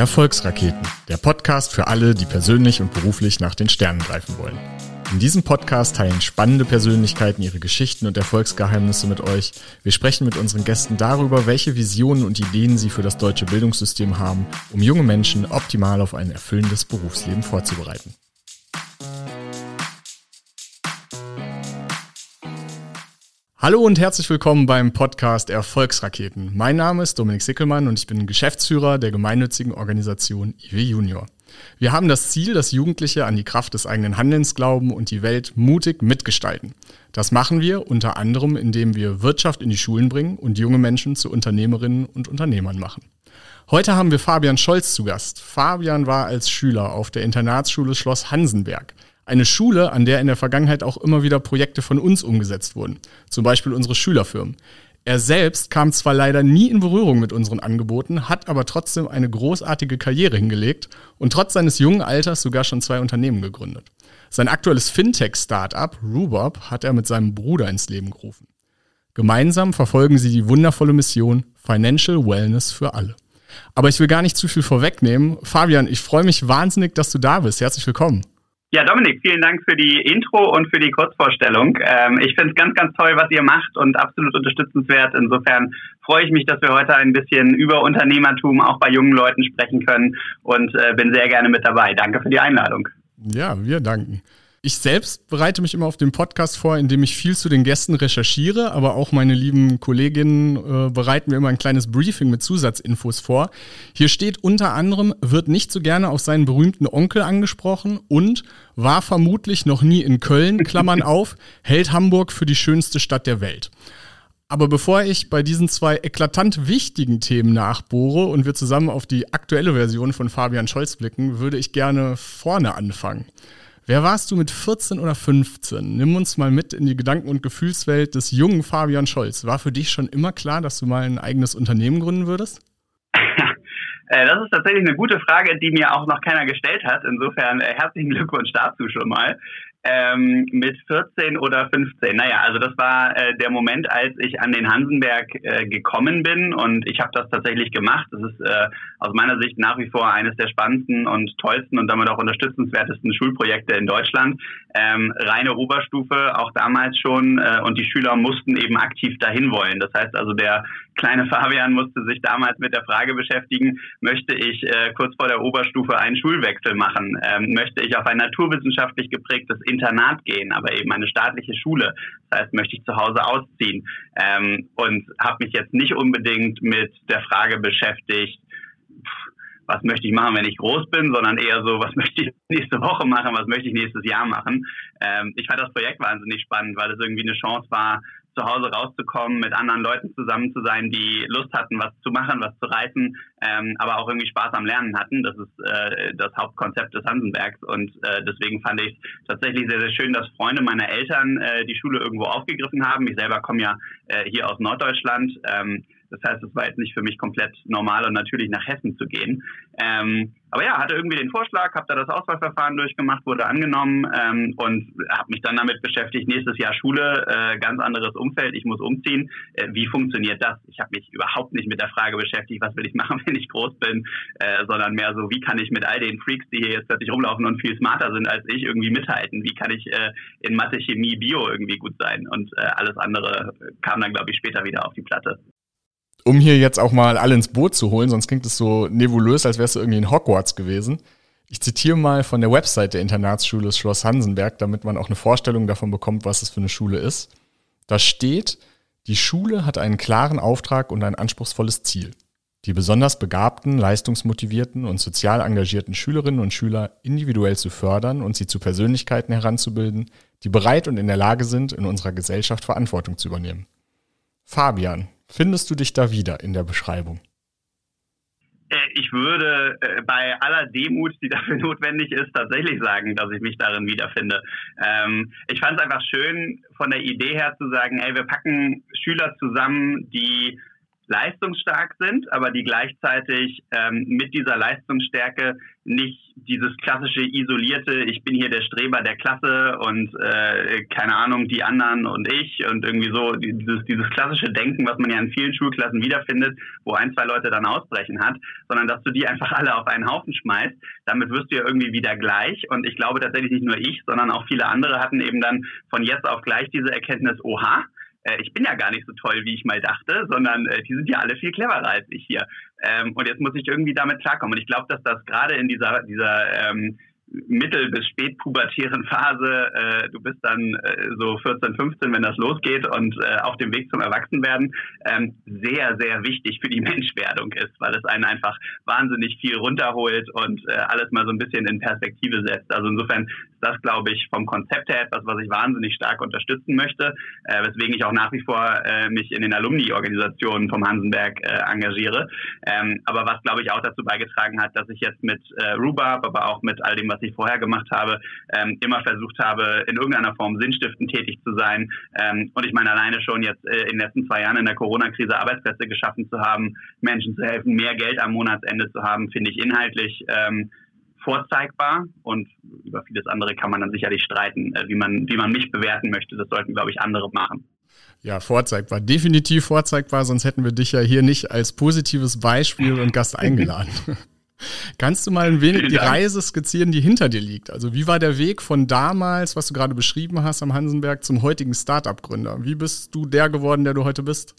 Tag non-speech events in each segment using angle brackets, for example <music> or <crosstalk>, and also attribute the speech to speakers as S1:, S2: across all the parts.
S1: Erfolgsraketen, der Podcast für alle, die persönlich und beruflich nach den Sternen greifen wollen. In diesem Podcast teilen spannende Persönlichkeiten ihre Geschichten und Erfolgsgeheimnisse mit euch. Wir sprechen mit unseren Gästen darüber, welche Visionen und Ideen sie für das deutsche Bildungssystem haben, um junge Menschen optimal auf ein erfüllendes Berufsleben vorzubereiten. Hallo und herzlich willkommen beim Podcast Erfolgsraketen. Mein Name ist Dominik Sickelmann und ich bin Geschäftsführer der gemeinnützigen Organisation IW Junior. Wir haben das Ziel, dass Jugendliche an die Kraft des eigenen Handelns glauben und die Welt mutig mitgestalten. Das machen wir unter anderem, indem wir Wirtschaft in die Schulen bringen und junge Menschen zu Unternehmerinnen und Unternehmern machen. Heute haben wir Fabian Scholz zu Gast. Fabian war als Schüler auf der Internatsschule Schloss Hansenberg. Eine Schule, an der in der Vergangenheit auch immer wieder Projekte von uns umgesetzt wurden, zum Beispiel unsere Schülerfirmen. Er selbst kam zwar leider nie in Berührung mit unseren Angeboten, hat aber trotzdem eine großartige Karriere hingelegt und trotz seines jungen Alters sogar schon zwei Unternehmen gegründet. Sein aktuelles Fintech-Startup, Rubob, hat er mit seinem Bruder ins Leben gerufen. Gemeinsam verfolgen sie die wundervolle Mission Financial Wellness für alle. Aber ich will gar nicht zu viel vorwegnehmen. Fabian, ich freue mich wahnsinnig, dass du da bist. Herzlich willkommen.
S2: Ja, Dominik, vielen Dank für die Intro und für die Kurzvorstellung. Ähm, ich finde es ganz, ganz toll, was ihr macht und absolut unterstützenswert. Insofern freue ich mich, dass wir heute ein bisschen über Unternehmertum auch bei jungen Leuten sprechen können und äh, bin sehr gerne mit dabei. Danke für die Einladung.
S1: Ja, wir danken. Ich selbst bereite mich immer auf den Podcast vor, indem ich viel zu den Gästen recherchiere, aber auch meine lieben Kolleginnen äh, bereiten mir immer ein kleines Briefing mit Zusatzinfos vor. Hier steht unter anderem, wird nicht so gerne auf seinen berühmten Onkel angesprochen und war vermutlich noch nie in Köln, <laughs> Klammern auf, hält Hamburg für die schönste Stadt der Welt. Aber bevor ich bei diesen zwei eklatant wichtigen Themen nachbohre und wir zusammen auf die aktuelle Version von Fabian Scholz blicken, würde ich gerne vorne anfangen. Wer warst du mit 14 oder 15? Nimm uns mal mit in die Gedanken- und Gefühlswelt des jungen Fabian Scholz. War für dich schon immer klar, dass du mal ein eigenes Unternehmen gründen würdest? <laughs>
S2: Äh, das ist tatsächlich eine gute Frage, die mir auch noch keiner gestellt hat. Insofern äh, herzlichen Glückwunsch dazu schon mal ähm, mit 14 oder 15. Naja, also das war äh, der Moment, als ich an den Hansenberg äh, gekommen bin und ich habe das tatsächlich gemacht. Das ist äh, aus meiner Sicht nach wie vor eines der spannendsten und tollsten und damit auch unterstützenswertesten Schulprojekte in Deutschland. Ähm, reine Oberstufe, auch damals schon äh, und die Schüler mussten eben aktiv dahin wollen. Das heißt also, der kleine Fabian musste sich damals mit der Frage beschäftigen, möchte ich äh, kurz vor der Oberstufe einen Schulwechsel machen? Ähm, möchte ich auf ein naturwissenschaftlich geprägtes Internat gehen, aber eben eine staatliche Schule? Das heißt, möchte ich zu Hause ausziehen? Ähm, und habe mich jetzt nicht unbedingt mit der Frage beschäftigt, was möchte ich machen, wenn ich groß bin, sondern eher so, was <laughs> möchte ich nächste Woche machen, was möchte ich nächstes Jahr machen. Ähm, ich fand das Projekt wahnsinnig spannend, weil es irgendwie eine Chance war, zu Hause rauszukommen, mit anderen Leuten zusammen zu sein, die Lust hatten, was zu machen, was zu reißen, ähm, aber auch irgendwie Spaß am Lernen hatten. Das ist äh, das Hauptkonzept des Hansenbergs und äh, deswegen fand ich tatsächlich sehr, sehr schön, dass Freunde meiner Eltern äh, die Schule irgendwo aufgegriffen haben. Ich selber komme ja äh, hier aus Norddeutschland. Ähm, das heißt, es war jetzt nicht für mich komplett normal und natürlich nach Hessen zu gehen. Ähm, aber ja, hatte irgendwie den Vorschlag, habe da das Auswahlverfahren durchgemacht, wurde angenommen ähm, und habe mich dann damit beschäftigt, nächstes Jahr Schule, äh, ganz anderes Umfeld, ich muss umziehen. Äh, wie funktioniert das? Ich habe mich überhaupt nicht mit der Frage beschäftigt, was will ich machen, <laughs> wenn ich groß bin, äh, sondern mehr so, wie kann ich mit all den Freaks, die hier jetzt plötzlich rumlaufen und viel smarter sind als ich, irgendwie mithalten? Wie kann ich äh, in Mathe, Chemie, Bio irgendwie gut sein? Und äh, alles andere kam dann, glaube ich, später wieder auf die Platte
S1: um hier jetzt auch mal alle ins Boot zu holen, sonst klingt es so nebulös, als wärst du irgendwie in Hogwarts gewesen. Ich zitiere mal von der Website der Internatsschule Schloss Hansenberg, damit man auch eine Vorstellung davon bekommt, was es für eine Schule ist. Da steht, die Schule hat einen klaren Auftrag und ein anspruchsvolles Ziel. Die besonders begabten, leistungsmotivierten und sozial engagierten Schülerinnen und Schüler individuell zu fördern und sie zu Persönlichkeiten heranzubilden, die bereit und in der Lage sind, in unserer Gesellschaft Verantwortung zu übernehmen. Fabian, Findest du dich da wieder in der Beschreibung?
S2: Äh, ich würde äh, bei aller Demut, die <laughs> dafür notwendig ist, tatsächlich sagen, dass ich mich darin wiederfinde. Ähm, ich fand es einfach schön, von der Idee her zu sagen, ey, wir packen Schüler zusammen, die leistungsstark sind, aber die gleichzeitig ähm, mit dieser Leistungsstärke nicht dieses klassische isolierte, ich bin hier der Streber der Klasse und äh, keine Ahnung, die anderen und ich und irgendwie so dieses, dieses klassische Denken, was man ja in vielen Schulklassen wiederfindet, wo ein, zwei Leute dann ausbrechen hat, sondern dass du die einfach alle auf einen Haufen schmeißt. Damit wirst du ja irgendwie wieder gleich. Und ich glaube tatsächlich nicht nur ich, sondern auch viele andere hatten eben dann von jetzt auf gleich diese Erkenntnis, oha, äh, ich bin ja gar nicht so toll, wie ich mal dachte, sondern äh, die sind ja alle viel cleverer als ich hier. Ähm, und jetzt muss ich irgendwie damit klarkommen. Und ich glaube, dass das gerade in dieser, dieser ähm, mittel- bis spätpubertären Phase, äh, du bist dann äh, so 14, 15, wenn das losgeht und äh, auf dem Weg zum Erwachsenwerden, ähm, sehr, sehr wichtig für die <laughs> Menschwerdung ist, weil es einen einfach wahnsinnig viel runterholt und äh, alles mal so ein bisschen in Perspektive setzt. Also insofern ist das, glaube ich, vom Konzept her etwas, was ich wahnsinnig stark unterstützen möchte, äh, weswegen ich auch nach wie vor äh, mich in den Alumni-Organisationen vom Hansenberg äh, engagiere. Ähm, aber was, glaube ich, auch dazu beigetragen hat, dass ich jetzt mit äh, Rhubarb, aber auch mit all dem, was ich vorher gemacht habe, ähm, immer versucht habe, in irgendeiner Form sinnstiftend tätig zu sein. Ähm, und ich meine, alleine schon jetzt äh, in den letzten zwei Jahren in der Corona-Krise Arbeitsplätze geschaffen zu haben, Menschen zu helfen, mehr Geld am Monatsende zu haben, finde ich inhaltlich ähm, vorzeigbar und über vieles andere kann man dann sicherlich streiten, äh, wie man, wie man mich bewerten möchte. Das sollten, glaube ich, andere machen.
S1: Ja, vorzeigbar. Definitiv vorzeigbar, sonst hätten wir dich ja hier nicht als positives Beispiel und Gast eingeladen. <laughs> Kannst du mal ein wenig die Reise skizzieren, die hinter dir liegt? Also wie war der Weg von damals, was du gerade beschrieben hast am Hansenberg, zum heutigen Startup-Gründer? Wie bist du der geworden, der du heute bist?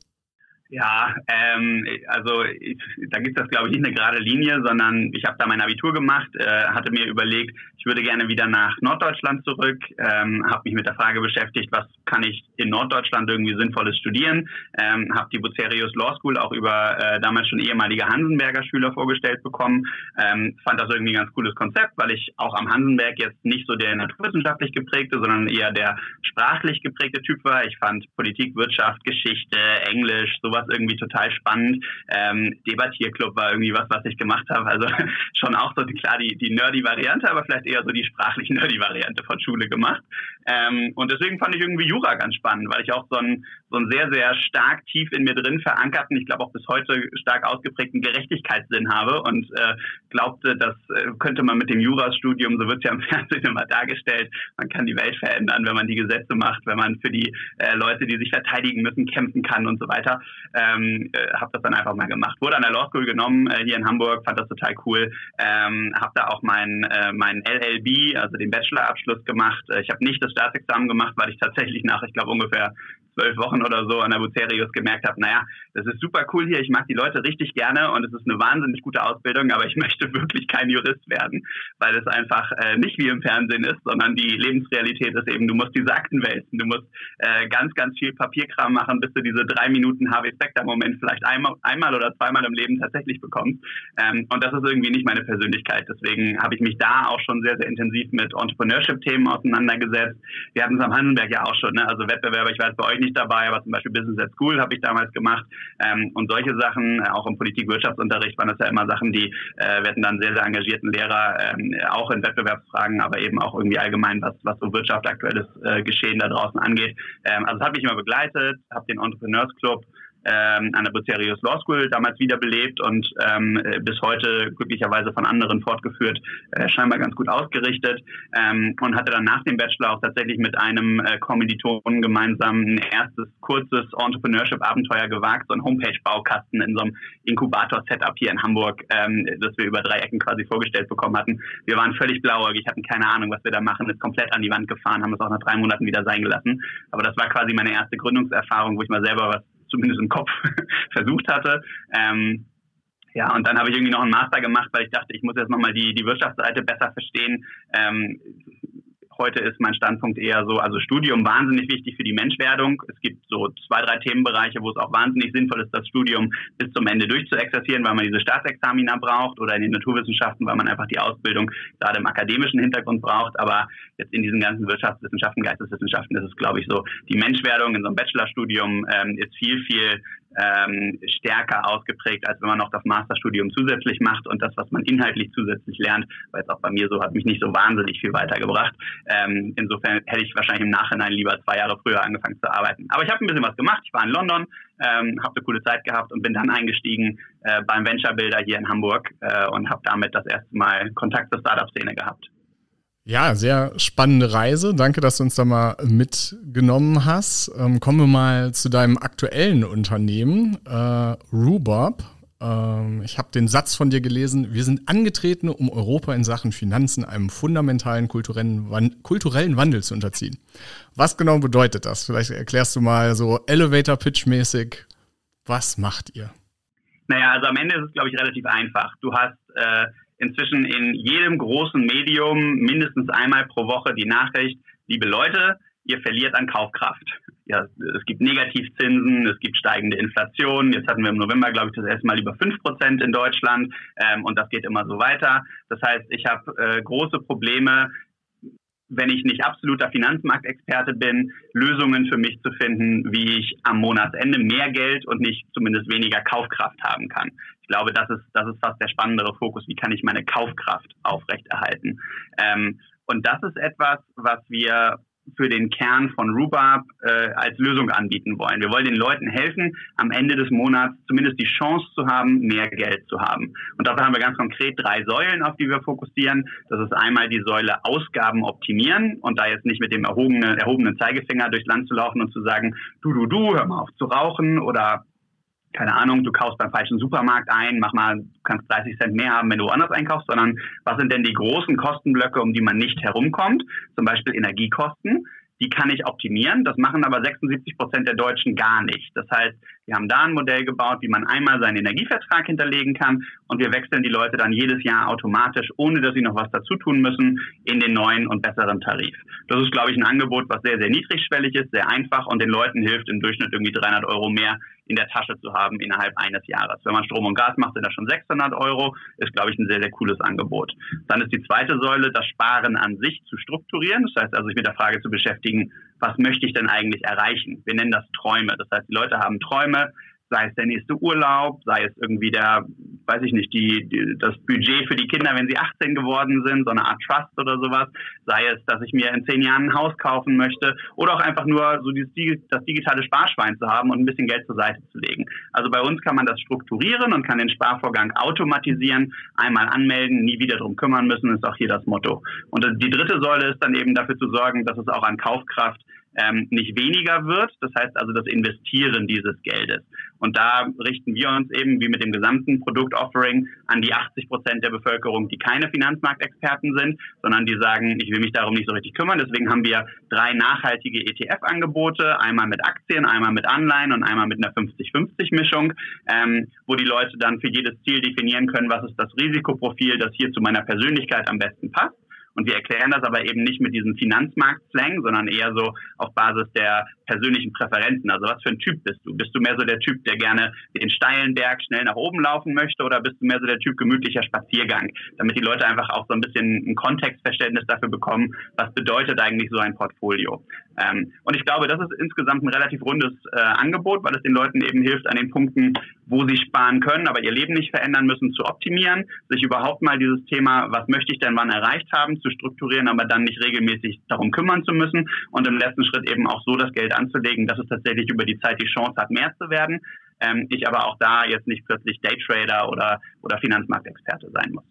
S2: Ja, ähm, also ich, da gibt es das, glaube ich, nicht eine gerade Linie, sondern ich habe da mein Abitur gemacht, äh, hatte mir überlegt, ich würde gerne wieder nach Norddeutschland zurück, ähm, habe mich mit der Frage beschäftigt, was kann ich in Norddeutschland irgendwie Sinnvolles studieren, ähm, habe die Bucerius Law School auch über äh, damals schon ehemalige Hansenberger Schüler vorgestellt bekommen, ähm, fand das irgendwie ein ganz cooles Konzept, weil ich auch am Hansenberg jetzt nicht so der naturwissenschaftlich geprägte, sondern eher der sprachlich geprägte Typ war. Ich fand Politik, Wirtschaft, Geschichte, Englisch, sowas irgendwie total spannend. Ähm, Debattierclub war irgendwie was, was ich gemacht habe. Also <laughs> schon auch so klar die, die nerdy Variante, aber vielleicht eher so die sprachlich nerdy Variante von Schule gemacht. Ähm, und deswegen fand ich irgendwie Jura ganz spannend, weil ich auch so einen, so einen sehr, sehr stark tief in mir drin verankerten, ich glaube auch bis heute stark ausgeprägten Gerechtigkeitssinn habe und äh, glaubte, das äh, könnte man mit dem Jurastudium, so wird es ja im <laughs> Fernsehen immer dargestellt, man kann die Welt verändern, wenn man die Gesetze macht, wenn man für die äh, Leute, die sich verteidigen müssen, kämpfen kann und so weiter. Ähm, äh, habe das dann einfach mal gemacht. Wurde an der Law School genommen äh, hier in Hamburg, fand das total cool. Ähm, habe da auch meinen äh, mein LLB, also den Bachelorabschluss gemacht. Äh, ich habe nicht das Staatsexamen gemacht, weil ich tatsächlich nach, ich glaube, ungefähr zwölf Wochen oder so an der Bucerius gemerkt habe, naja, das ist super cool hier, ich mag die Leute richtig gerne und es ist eine wahnsinnig gute Ausbildung, aber ich <laughs> möchte wirklich kein Jurist werden, weil es einfach äh, nicht wie im Fernsehen ist, sondern die Lebensrealität ist eben, du musst diese Akten wälzen, du musst äh, ganz, ganz viel Papierkram machen, bis du diese drei Minuten Harvey Specter-Moment vielleicht einmal, einmal oder zweimal im Leben tatsächlich bekommst. Ähm, und das ist irgendwie nicht meine Persönlichkeit. Deswegen habe ich mich da auch schon sehr, sehr intensiv mit Entrepreneurship-Themen auseinandergesetzt. Wir hatten es am Handelberg ja auch schon, ne? also Wettbewerber, ich weiß bei euch nicht dabei, aber zum Beispiel Business at School habe ich damals gemacht. Ähm, und solche Sachen, äh, auch im Politik-Wirtschaftsunterricht waren das ja immer Sachen, die äh, wir dann sehr, sehr engagierten Lehrer, ähm, auch in Wettbewerbsfragen, aber eben auch irgendwie allgemein, was, was so Wirtschaft, aktuelles äh, Geschehen da draußen angeht. Ähm, also das habe ich immer begleitet, habe den Entrepreneurs Club ähm, an der Bucerius Law School damals wiederbelebt und ähm, bis heute glücklicherweise von anderen fortgeführt, äh, scheinbar ganz gut ausgerichtet ähm, und hatte dann nach dem Bachelor auch tatsächlich mit einem äh, Kommilitonen gemeinsam ein erstes kurzes Entrepreneurship-Abenteuer gewagt, so ein Homepage-Baukasten in so einem Inkubator-Setup hier in Hamburg, ähm, das wir über drei Ecken quasi vorgestellt bekommen hatten. Wir waren völlig blauäugig, hatten keine Ahnung, was wir da machen, ist komplett an die Wand gefahren, haben es auch nach drei Monaten wieder sein gelassen. Aber das war quasi meine erste Gründungserfahrung, wo ich mal selber was zumindest im Kopf <laughs> versucht hatte. Ähm, ja, und dann habe ich irgendwie noch einen Master gemacht, weil ich dachte, ich muss jetzt nochmal die, die Wirtschaftsseite besser verstehen. Ähm, Heute ist mein Standpunkt eher so, also Studium wahnsinnig wichtig für die Menschwerdung. Es gibt so zwei, drei Themenbereiche, wo es auch wahnsinnig sinnvoll ist, das Studium bis zum Ende durchzuexerzieren, weil man diese Staatsexamina braucht oder in den Naturwissenschaften, weil man einfach die Ausbildung gerade im akademischen Hintergrund braucht. Aber jetzt in diesen ganzen Wirtschaftswissenschaften, Geisteswissenschaften ist es, glaube ich, so, die Menschwerdung in so einem Bachelorstudium ähm, ist viel, viel ähm, stärker ausgeprägt, als wenn man noch das Masterstudium zusätzlich macht und das, was man inhaltlich zusätzlich lernt, weil es auch bei mir so hat mich nicht so wahnsinnig viel weitergebracht. Ähm, insofern hätte ich wahrscheinlich im Nachhinein lieber zwei Jahre früher angefangen zu arbeiten. Aber ich habe ein bisschen was gemacht. Ich war in London, ähm, habe eine coole Zeit gehabt und bin dann eingestiegen äh, beim Venture Builder hier in Hamburg äh, und habe damit das erste Mal Kontakt zur Startup-Szene gehabt.
S1: Ja, sehr spannende Reise. Danke, dass du uns da mal mitgenommen hast. Ähm, kommen wir mal zu deinem aktuellen Unternehmen, äh, Rhubarb. Ähm, ich habe den Satz von dir gelesen, wir sind angetreten, um Europa in Sachen Finanzen einem fundamentalen kulturellen, Wand kulturellen Wandel zu unterziehen. Was genau bedeutet das? Vielleicht erklärst du mal so Elevator-Pitch-mäßig, was macht ihr?
S2: Naja, also am Ende ist es, glaube ich, relativ einfach. Du hast äh, inzwischen in jedem großen Medium mindestens einmal pro Woche die Nachricht, liebe Leute, ihr verliert an Kaufkraft. Ja, es gibt Negativzinsen, es gibt steigende Inflation. Jetzt hatten wir im November, glaube ich, das erste Mal über 5% in Deutschland ähm, und das geht immer so weiter. Das heißt, ich habe äh, große Probleme, wenn ich nicht absoluter Finanzmarktexperte bin, Lösungen für mich zu finden, wie ich am Monatsende mehr Geld und nicht zumindest weniger Kaufkraft haben kann. Ich glaube, das ist, das ist fast der spannendere Fokus. Wie kann ich meine Kaufkraft aufrechterhalten? Ähm, und das ist etwas, was wir für den Kern von Rhubarb äh, als Lösung anbieten wollen. Wir wollen den Leuten helfen, am Ende des Monats zumindest die Chance zu haben, mehr Geld zu haben. Und dafür haben wir ganz konkret drei Säulen, auf die wir fokussieren. Das ist einmal die Säule Ausgaben optimieren und da jetzt nicht mit dem erhobenen, erhobenen Zeigefinger durchs Land zu laufen und zu sagen, du, du, du, hör mal auf zu rauchen oder keine Ahnung, du kaufst beim falschen Supermarkt ein, mach mal, kannst 30 Cent mehr haben, wenn du woanders einkaufst, sondern was sind denn die großen Kostenblöcke, um die man nicht herumkommt? Zum Beispiel Energiekosten die kann ich optimieren. Das machen aber 76 Prozent der Deutschen gar nicht. Das heißt, wir haben da ein Modell gebaut, wie man einmal seinen Energievertrag hinterlegen kann und wir wechseln die Leute dann jedes Jahr automatisch, ohne dass sie noch was dazu tun müssen, in den neuen und besseren Tarif. Das ist, glaube ich, ein Angebot, was sehr, sehr niedrigschwellig ist, sehr einfach und den Leuten hilft, im Durchschnitt irgendwie 300 Euro mehr in der Tasche zu haben innerhalb eines Jahres. Wenn man Strom und Gas macht, sind das schon 600 Euro. Ist, glaube ich, ein sehr, sehr cooles Angebot. Dann ist die zweite Säule, das Sparen an sich zu strukturieren. Das heißt also, sich mit der Frage zu beschäftigen, was möchte ich denn eigentlich erreichen? Wir nennen das Träume. Das heißt, die Leute haben Träume, sei es der nächste Urlaub, sei es irgendwie der, weiß ich nicht, die, die, das Budget für die Kinder, wenn sie 18 geworden sind, so eine Art Trust oder sowas, sei es, dass ich mir in zehn Jahren ein Haus kaufen möchte oder auch einfach nur so dieses, das digitale Sparschwein zu haben und ein bisschen Geld zur Seite zu legen. Also bei uns kann man das strukturieren und kann den Sparvorgang automatisieren, einmal anmelden, nie wieder drum kümmern müssen, ist auch hier das Motto. Und die dritte Säule ist dann eben dafür zu sorgen, dass es auch an Kaufkraft ähm, nicht weniger wird. Das heißt also das Investieren dieses Geldes. Und da richten wir uns eben wie mit dem gesamten Produktoffering an die 80 Prozent der Bevölkerung, die keine Finanzmarktexperten sind, sondern die sagen, ich will mich darum nicht so richtig kümmern. Deswegen haben wir drei nachhaltige ETF-Angebote, einmal mit Aktien, einmal mit Anleihen und einmal mit einer 50-50-Mischung, ähm, wo die Leute dann für jedes Ziel definieren können, was ist das Risikoprofil, das hier zu meiner Persönlichkeit am besten passt. Und wir erklären das aber eben nicht mit diesem Finanzmarkt-Slang, sondern eher so auf Basis der persönlichen Präferenzen. Also was für ein Typ bist du? Bist du mehr so der Typ, der gerne den steilen Berg schnell nach oben laufen möchte oder bist du mehr so der Typ gemütlicher Spaziergang? Damit die Leute einfach auch so ein bisschen ein Kontextverständnis dafür bekommen, was bedeutet eigentlich so ein Portfolio. Ähm, und ich glaube, das ist insgesamt ein relativ rundes äh, Angebot, weil es den Leuten eben hilft, an den Punkten, wo sie sparen können, aber ihr Leben nicht verändern müssen, zu optimieren, sich überhaupt mal dieses Thema, was möchte ich denn wann erreicht haben, zu strukturieren, aber dann nicht regelmäßig darum kümmern zu müssen und im letzten Schritt eben auch so das Geld anzulegen, dass es tatsächlich über die Zeit die Chance hat, mehr zu werden. Ähm, ich aber auch da jetzt nicht plötzlich Daytrader oder, oder Finanzmarktexperte sein muss.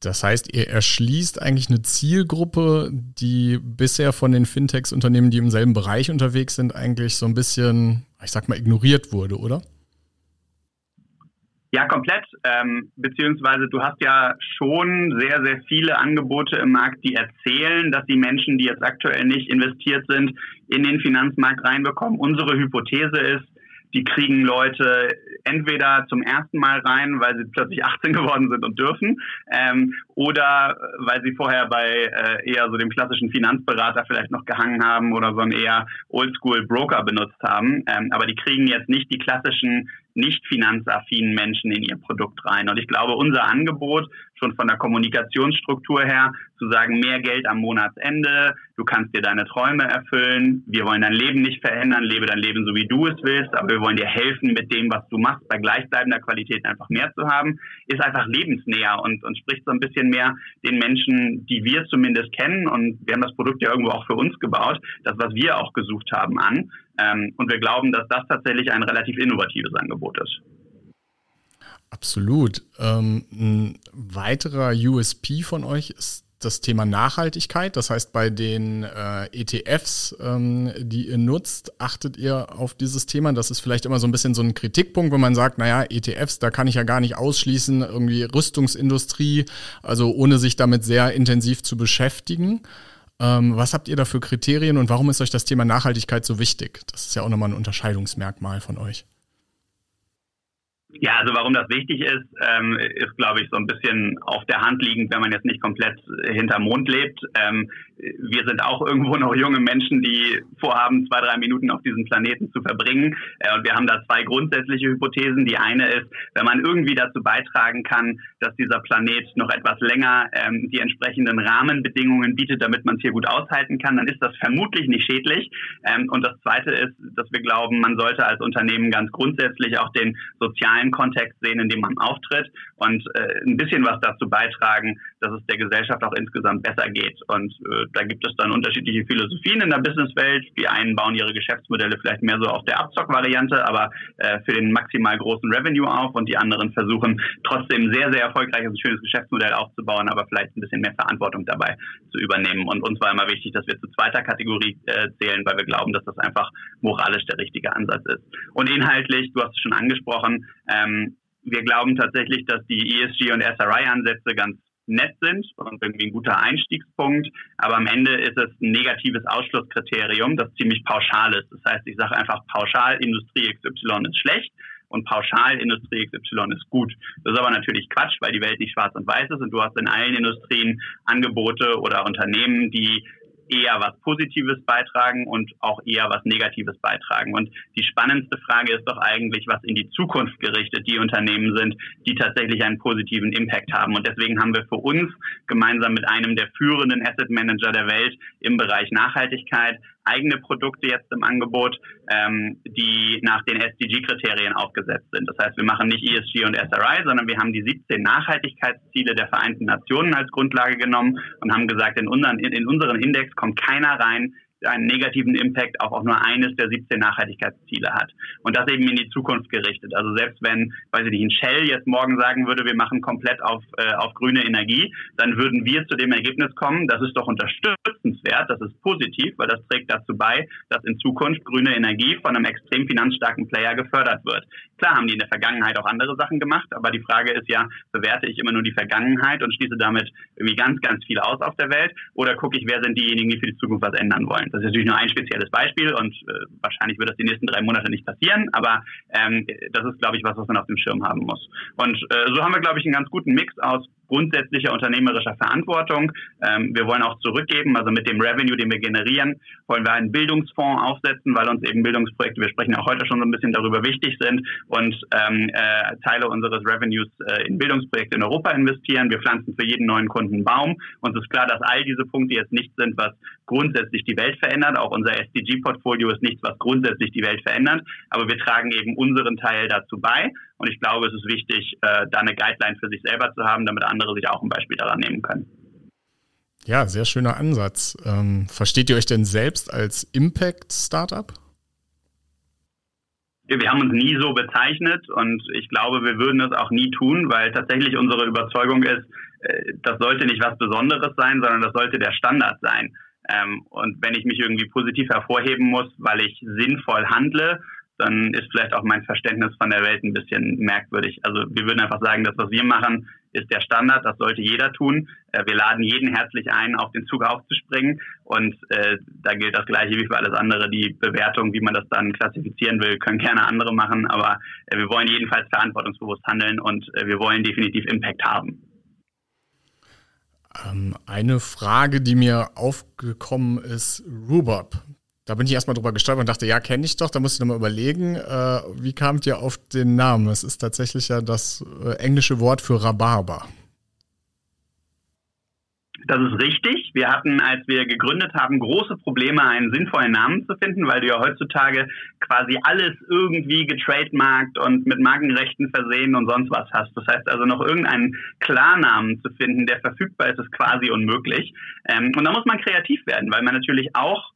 S1: Das heißt, ihr erschließt eigentlich eine Zielgruppe, die bisher von den Fintechs-Unternehmen, die im selben Bereich unterwegs sind, eigentlich so ein bisschen, ich sag mal, ignoriert wurde, oder?
S2: Ja, komplett. Ähm, beziehungsweise du hast ja schon sehr, sehr viele Angebote im Markt, die erzählen, dass die Menschen, die jetzt aktuell nicht investiert sind, in den Finanzmarkt reinbekommen. Unsere Hypothese ist, die kriegen Leute entweder zum ersten Mal rein, weil sie plötzlich <laughs> 18 geworden sind und dürfen, ähm, oder weil sie vorher bei äh, eher so dem klassischen Finanzberater vielleicht noch gehangen haben oder so einen eher Oldschool Broker benutzt haben. Ähm, aber die kriegen jetzt nicht die klassischen nicht finanzaffinen Menschen in ihr Produkt rein. Und ich glaube, unser Angebot schon von der Kommunikationsstruktur her zu sagen, mehr Geld am Monatsende, du kannst dir deine Träume erfüllen, wir wollen dein Leben nicht verändern, lebe dein Leben so, wie du es willst, aber wir wollen dir helfen mit dem, was du machst, bei gleichbleibender Qualität einfach mehr zu haben, ist einfach lebensnäher und, und spricht so ein bisschen mehr den Menschen, die wir zumindest kennen und wir haben das Produkt ja irgendwo auch für uns gebaut, das, was wir auch gesucht haben, an. Ähm, und wir glauben, dass das tatsächlich ein relativ innovatives Angebot ist.
S1: Absolut. Ähm, ein weiterer USP von euch ist das Thema Nachhaltigkeit. Das heißt, bei den äh, ETFs, ähm, die ihr nutzt, achtet ihr auf dieses Thema. Das ist vielleicht immer so ein bisschen so ein Kritikpunkt, wenn man sagt, naja, ETFs, da kann ich ja gar nicht ausschließen, irgendwie Rüstungsindustrie, also ohne sich damit sehr intensiv zu beschäftigen. Ähm, was habt ihr da für Kriterien und warum ist euch das Thema Nachhaltigkeit so wichtig? Das ist ja auch nochmal ein Unterscheidungsmerkmal von euch.
S2: Ja, also warum das wichtig ist, ähm, ist, glaube ich, so ein bisschen auf der Hand liegend, wenn man jetzt nicht komplett hinter Mond lebt. Ähm, wir sind auch irgendwo noch junge Menschen, die vorhaben, zwei, drei Minuten auf diesem Planeten zu verbringen. Äh, und wir haben da zwei grundsätzliche Hypothesen. Die eine ist, wenn man irgendwie dazu beitragen kann, dass dieser Planet noch etwas länger ähm, die entsprechenden Rahmenbedingungen bietet, damit man es hier gut aushalten kann, dann ist das vermutlich nicht schädlich. Ähm, und das zweite ist, dass wir glauben, man sollte als Unternehmen ganz grundsätzlich auch den sozialen Kontext sehen, in dem man auftritt und äh, ein bisschen was dazu beitragen, dass es der Gesellschaft auch insgesamt besser geht. Und äh, da gibt es dann unterschiedliche Philosophien in der Businesswelt. Die einen bauen ihre Geschäftsmodelle vielleicht mehr so auf der Abzock-Variante, aber äh, für den maximal großen Revenue auf und die anderen versuchen trotzdem sehr, sehr erfolgreiches und schönes Geschäftsmodell aufzubauen, aber vielleicht ein bisschen mehr Verantwortung dabei zu übernehmen. Und uns war immer wichtig, dass wir zu zweiter Kategorie äh, zählen, weil wir glauben, dass das einfach moralisch der richtige Ansatz ist. Und inhaltlich, du hast es schon angesprochen, ähm, wir glauben tatsächlich, dass die ESG und SRI-Ansätze ganz nett sind und irgendwie ein guter Einstiegspunkt. Aber am Ende ist es ein negatives Ausschlusskriterium, das ziemlich pauschal ist. Das heißt, ich sage einfach pauschal, Industrie XY ist schlecht und pauschal Industrie XY ist gut. Das ist aber natürlich Quatsch, weil die Welt nicht schwarz und weiß ist und du hast in allen Industrien Angebote oder Unternehmen, die eher was Positives beitragen und auch eher was Negatives beitragen. Und die spannendste Frage ist doch eigentlich, was in die Zukunft gerichtet die Unternehmen sind, die tatsächlich einen positiven Impact haben. Und deswegen haben wir für uns gemeinsam mit einem der führenden Asset Manager der Welt im Bereich Nachhaltigkeit eigene Produkte jetzt im Angebot, ähm, die nach den SDG-Kriterien aufgesetzt sind. Das heißt, wir machen nicht ESG und SRI, sondern wir haben die 17 Nachhaltigkeitsziele der Vereinten Nationen als Grundlage genommen und haben gesagt, in unseren, in, unseren Index kommt keiner rein, einen negativen Impact auf auch nur eines der 17 Nachhaltigkeitsziele hat. Und das eben in die Zukunft gerichtet. Also selbst wenn, weiß ich nicht, ein Shell jetzt morgen sagen würde, wir machen komplett auf, äh, auf grüne Energie, dann würden wir zu dem Ergebnis kommen, das ist doch unterstützenswert, das ist positiv, weil das trägt dazu bei, dass in Zukunft grüne Energie von einem extrem finanzstarken Player gefördert wird. Klar haben die in der Vergangenheit auch andere Sachen gemacht, aber die Frage ist ja, bewerte ich immer nur die Vergangenheit und schließe damit irgendwie ganz, ganz viel aus auf der Welt oder gucke ich, wer sind diejenigen, die für die Zukunft was ändern wollen? Das ist natürlich nur ein spezielles Beispiel und äh, wahrscheinlich wird das die nächsten drei Monate nicht passieren, aber ähm, das ist, glaube ich, was, was man auf dem Schirm haben muss. Und äh, so haben wir, glaube ich, einen ganz guten Mix aus grundsätzlicher unternehmerischer Verantwortung. Ähm, wir wollen auch zurückgeben, also mit dem Revenue, den wir generieren, wollen wir einen Bildungsfonds aufsetzen, weil uns eben Bildungsprojekte, wir sprechen auch heute schon so ein bisschen darüber, wichtig sind und ähm, äh, Teile unseres Revenues äh, in Bildungsprojekte in Europa investieren. Wir pflanzen für jeden neuen Kunden einen Baum. Uns ist klar, dass all diese Punkte jetzt nicht sind, was grundsätzlich die Welt verändert. Auch unser SDG-Portfolio ist nichts, was grundsätzlich die Welt verändert. Aber wir tragen eben unseren Teil dazu bei. Und ich glaube, es ist wichtig, äh, da eine Guideline für sich selber zu haben, damit andere sich auch ein Beispiel daran nehmen können.
S1: Ja, sehr schöner Ansatz. Ähm, versteht ihr euch denn selbst als Impact-Startup?
S2: Wir haben uns nie so bezeichnet und ich glaube, wir würden es auch nie tun, weil tatsächlich unsere Überzeugung ist, äh, das sollte nicht was Besonderes sein, sondern das sollte der Standard sein. Ähm, und wenn ich mich irgendwie positiv hervorheben muss, weil ich sinnvoll handle, dann ist vielleicht auch mein Verständnis von der Welt ein bisschen merkwürdig. Also wir würden einfach sagen, das, was wir machen, ist der Standard, das sollte jeder tun. Äh, wir laden jeden herzlich ein, auf den Zug aufzuspringen und äh, da gilt das Gleiche wie für alles andere. Die Bewertung, wie man das dann klassifizieren will, können gerne andere machen, aber äh, wir wollen jedenfalls verantwortungsbewusst handeln und äh, wir wollen definitiv Impact haben.
S1: Ähm, eine Frage, die mir aufgekommen ist, Rubop. Da bin ich erstmal drüber gestolpert und dachte, ja, kenne ich doch, da musst du nochmal überlegen, äh, wie kamt ihr auf den Namen? Es ist tatsächlich ja das äh, englische Wort für Rhabarber.
S2: Das ist richtig. Wir hatten, als wir gegründet haben, große Probleme, einen sinnvollen Namen zu finden, weil du ja heutzutage quasi alles irgendwie getrademarkt und mit Markenrechten versehen und sonst was hast. Das heißt also noch irgendeinen Klarnamen zu finden, der verfügbar ist, ist quasi unmöglich. Ähm, und da muss man kreativ werden, weil man natürlich auch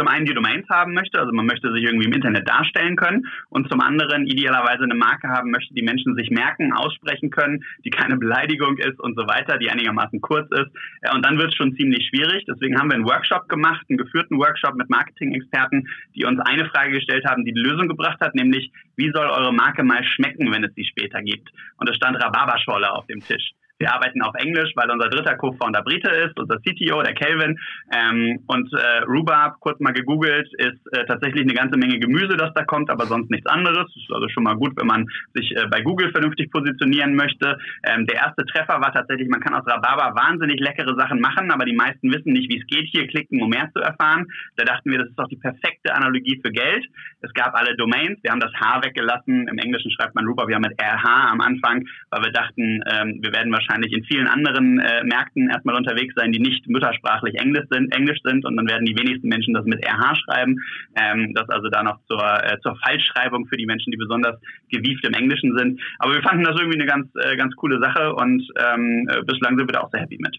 S2: zum einen die Domains haben möchte, also man möchte sich irgendwie im Internet darstellen können und zum anderen idealerweise eine Marke haben möchte, die Menschen sich merken, aussprechen können, die keine Beleidigung ist und so weiter, die einigermaßen kurz ist. Und dann wird es schon ziemlich schwierig. Deswegen haben wir einen Workshop gemacht, einen geführten Workshop mit Marketing-Experten, die uns eine Frage gestellt haben, die die Lösung gebracht hat, nämlich wie soll eure Marke mal schmecken, wenn es sie später gibt? Und es stand Rhabarberscholle auf dem Tisch. Wir arbeiten auf Englisch, weil unser dritter Co-Founder Brite ist, unser CTO, der Kelvin. Ähm, und äh, Rhubarb, kurz mal gegoogelt, ist äh, tatsächlich eine ganze Menge Gemüse, das da kommt, aber sonst nichts anderes. Ist also schon mal gut, wenn man sich äh, bei Google vernünftig positionieren möchte. Ähm, der erste Treffer war tatsächlich, man kann aus Rhabarber wahnsinnig leckere Sachen machen, aber die meisten wissen nicht, wie es geht. Hier klicken, um mehr zu erfahren. Da dachten wir, das ist doch die perfekte Analogie für Geld. Es gab alle Domains. Wir haben das H weggelassen. Im Englischen schreibt man Rhubarb, wir haben mit RH am Anfang, weil wir dachten, ähm, wir werden wahrscheinlich wahrscheinlich in vielen anderen äh, Märkten erstmal unterwegs sein, die nicht muttersprachlich Englisch sind, Englisch sind und dann werden die wenigsten Menschen das mit RH schreiben. Ähm, das also da noch zur, äh, zur Falschschreibung für die Menschen, die besonders gewieft im Englischen sind. Aber wir fanden das irgendwie eine ganz, äh, ganz coole Sache und ähm, äh, bislang sind wir da auch sehr happy mit.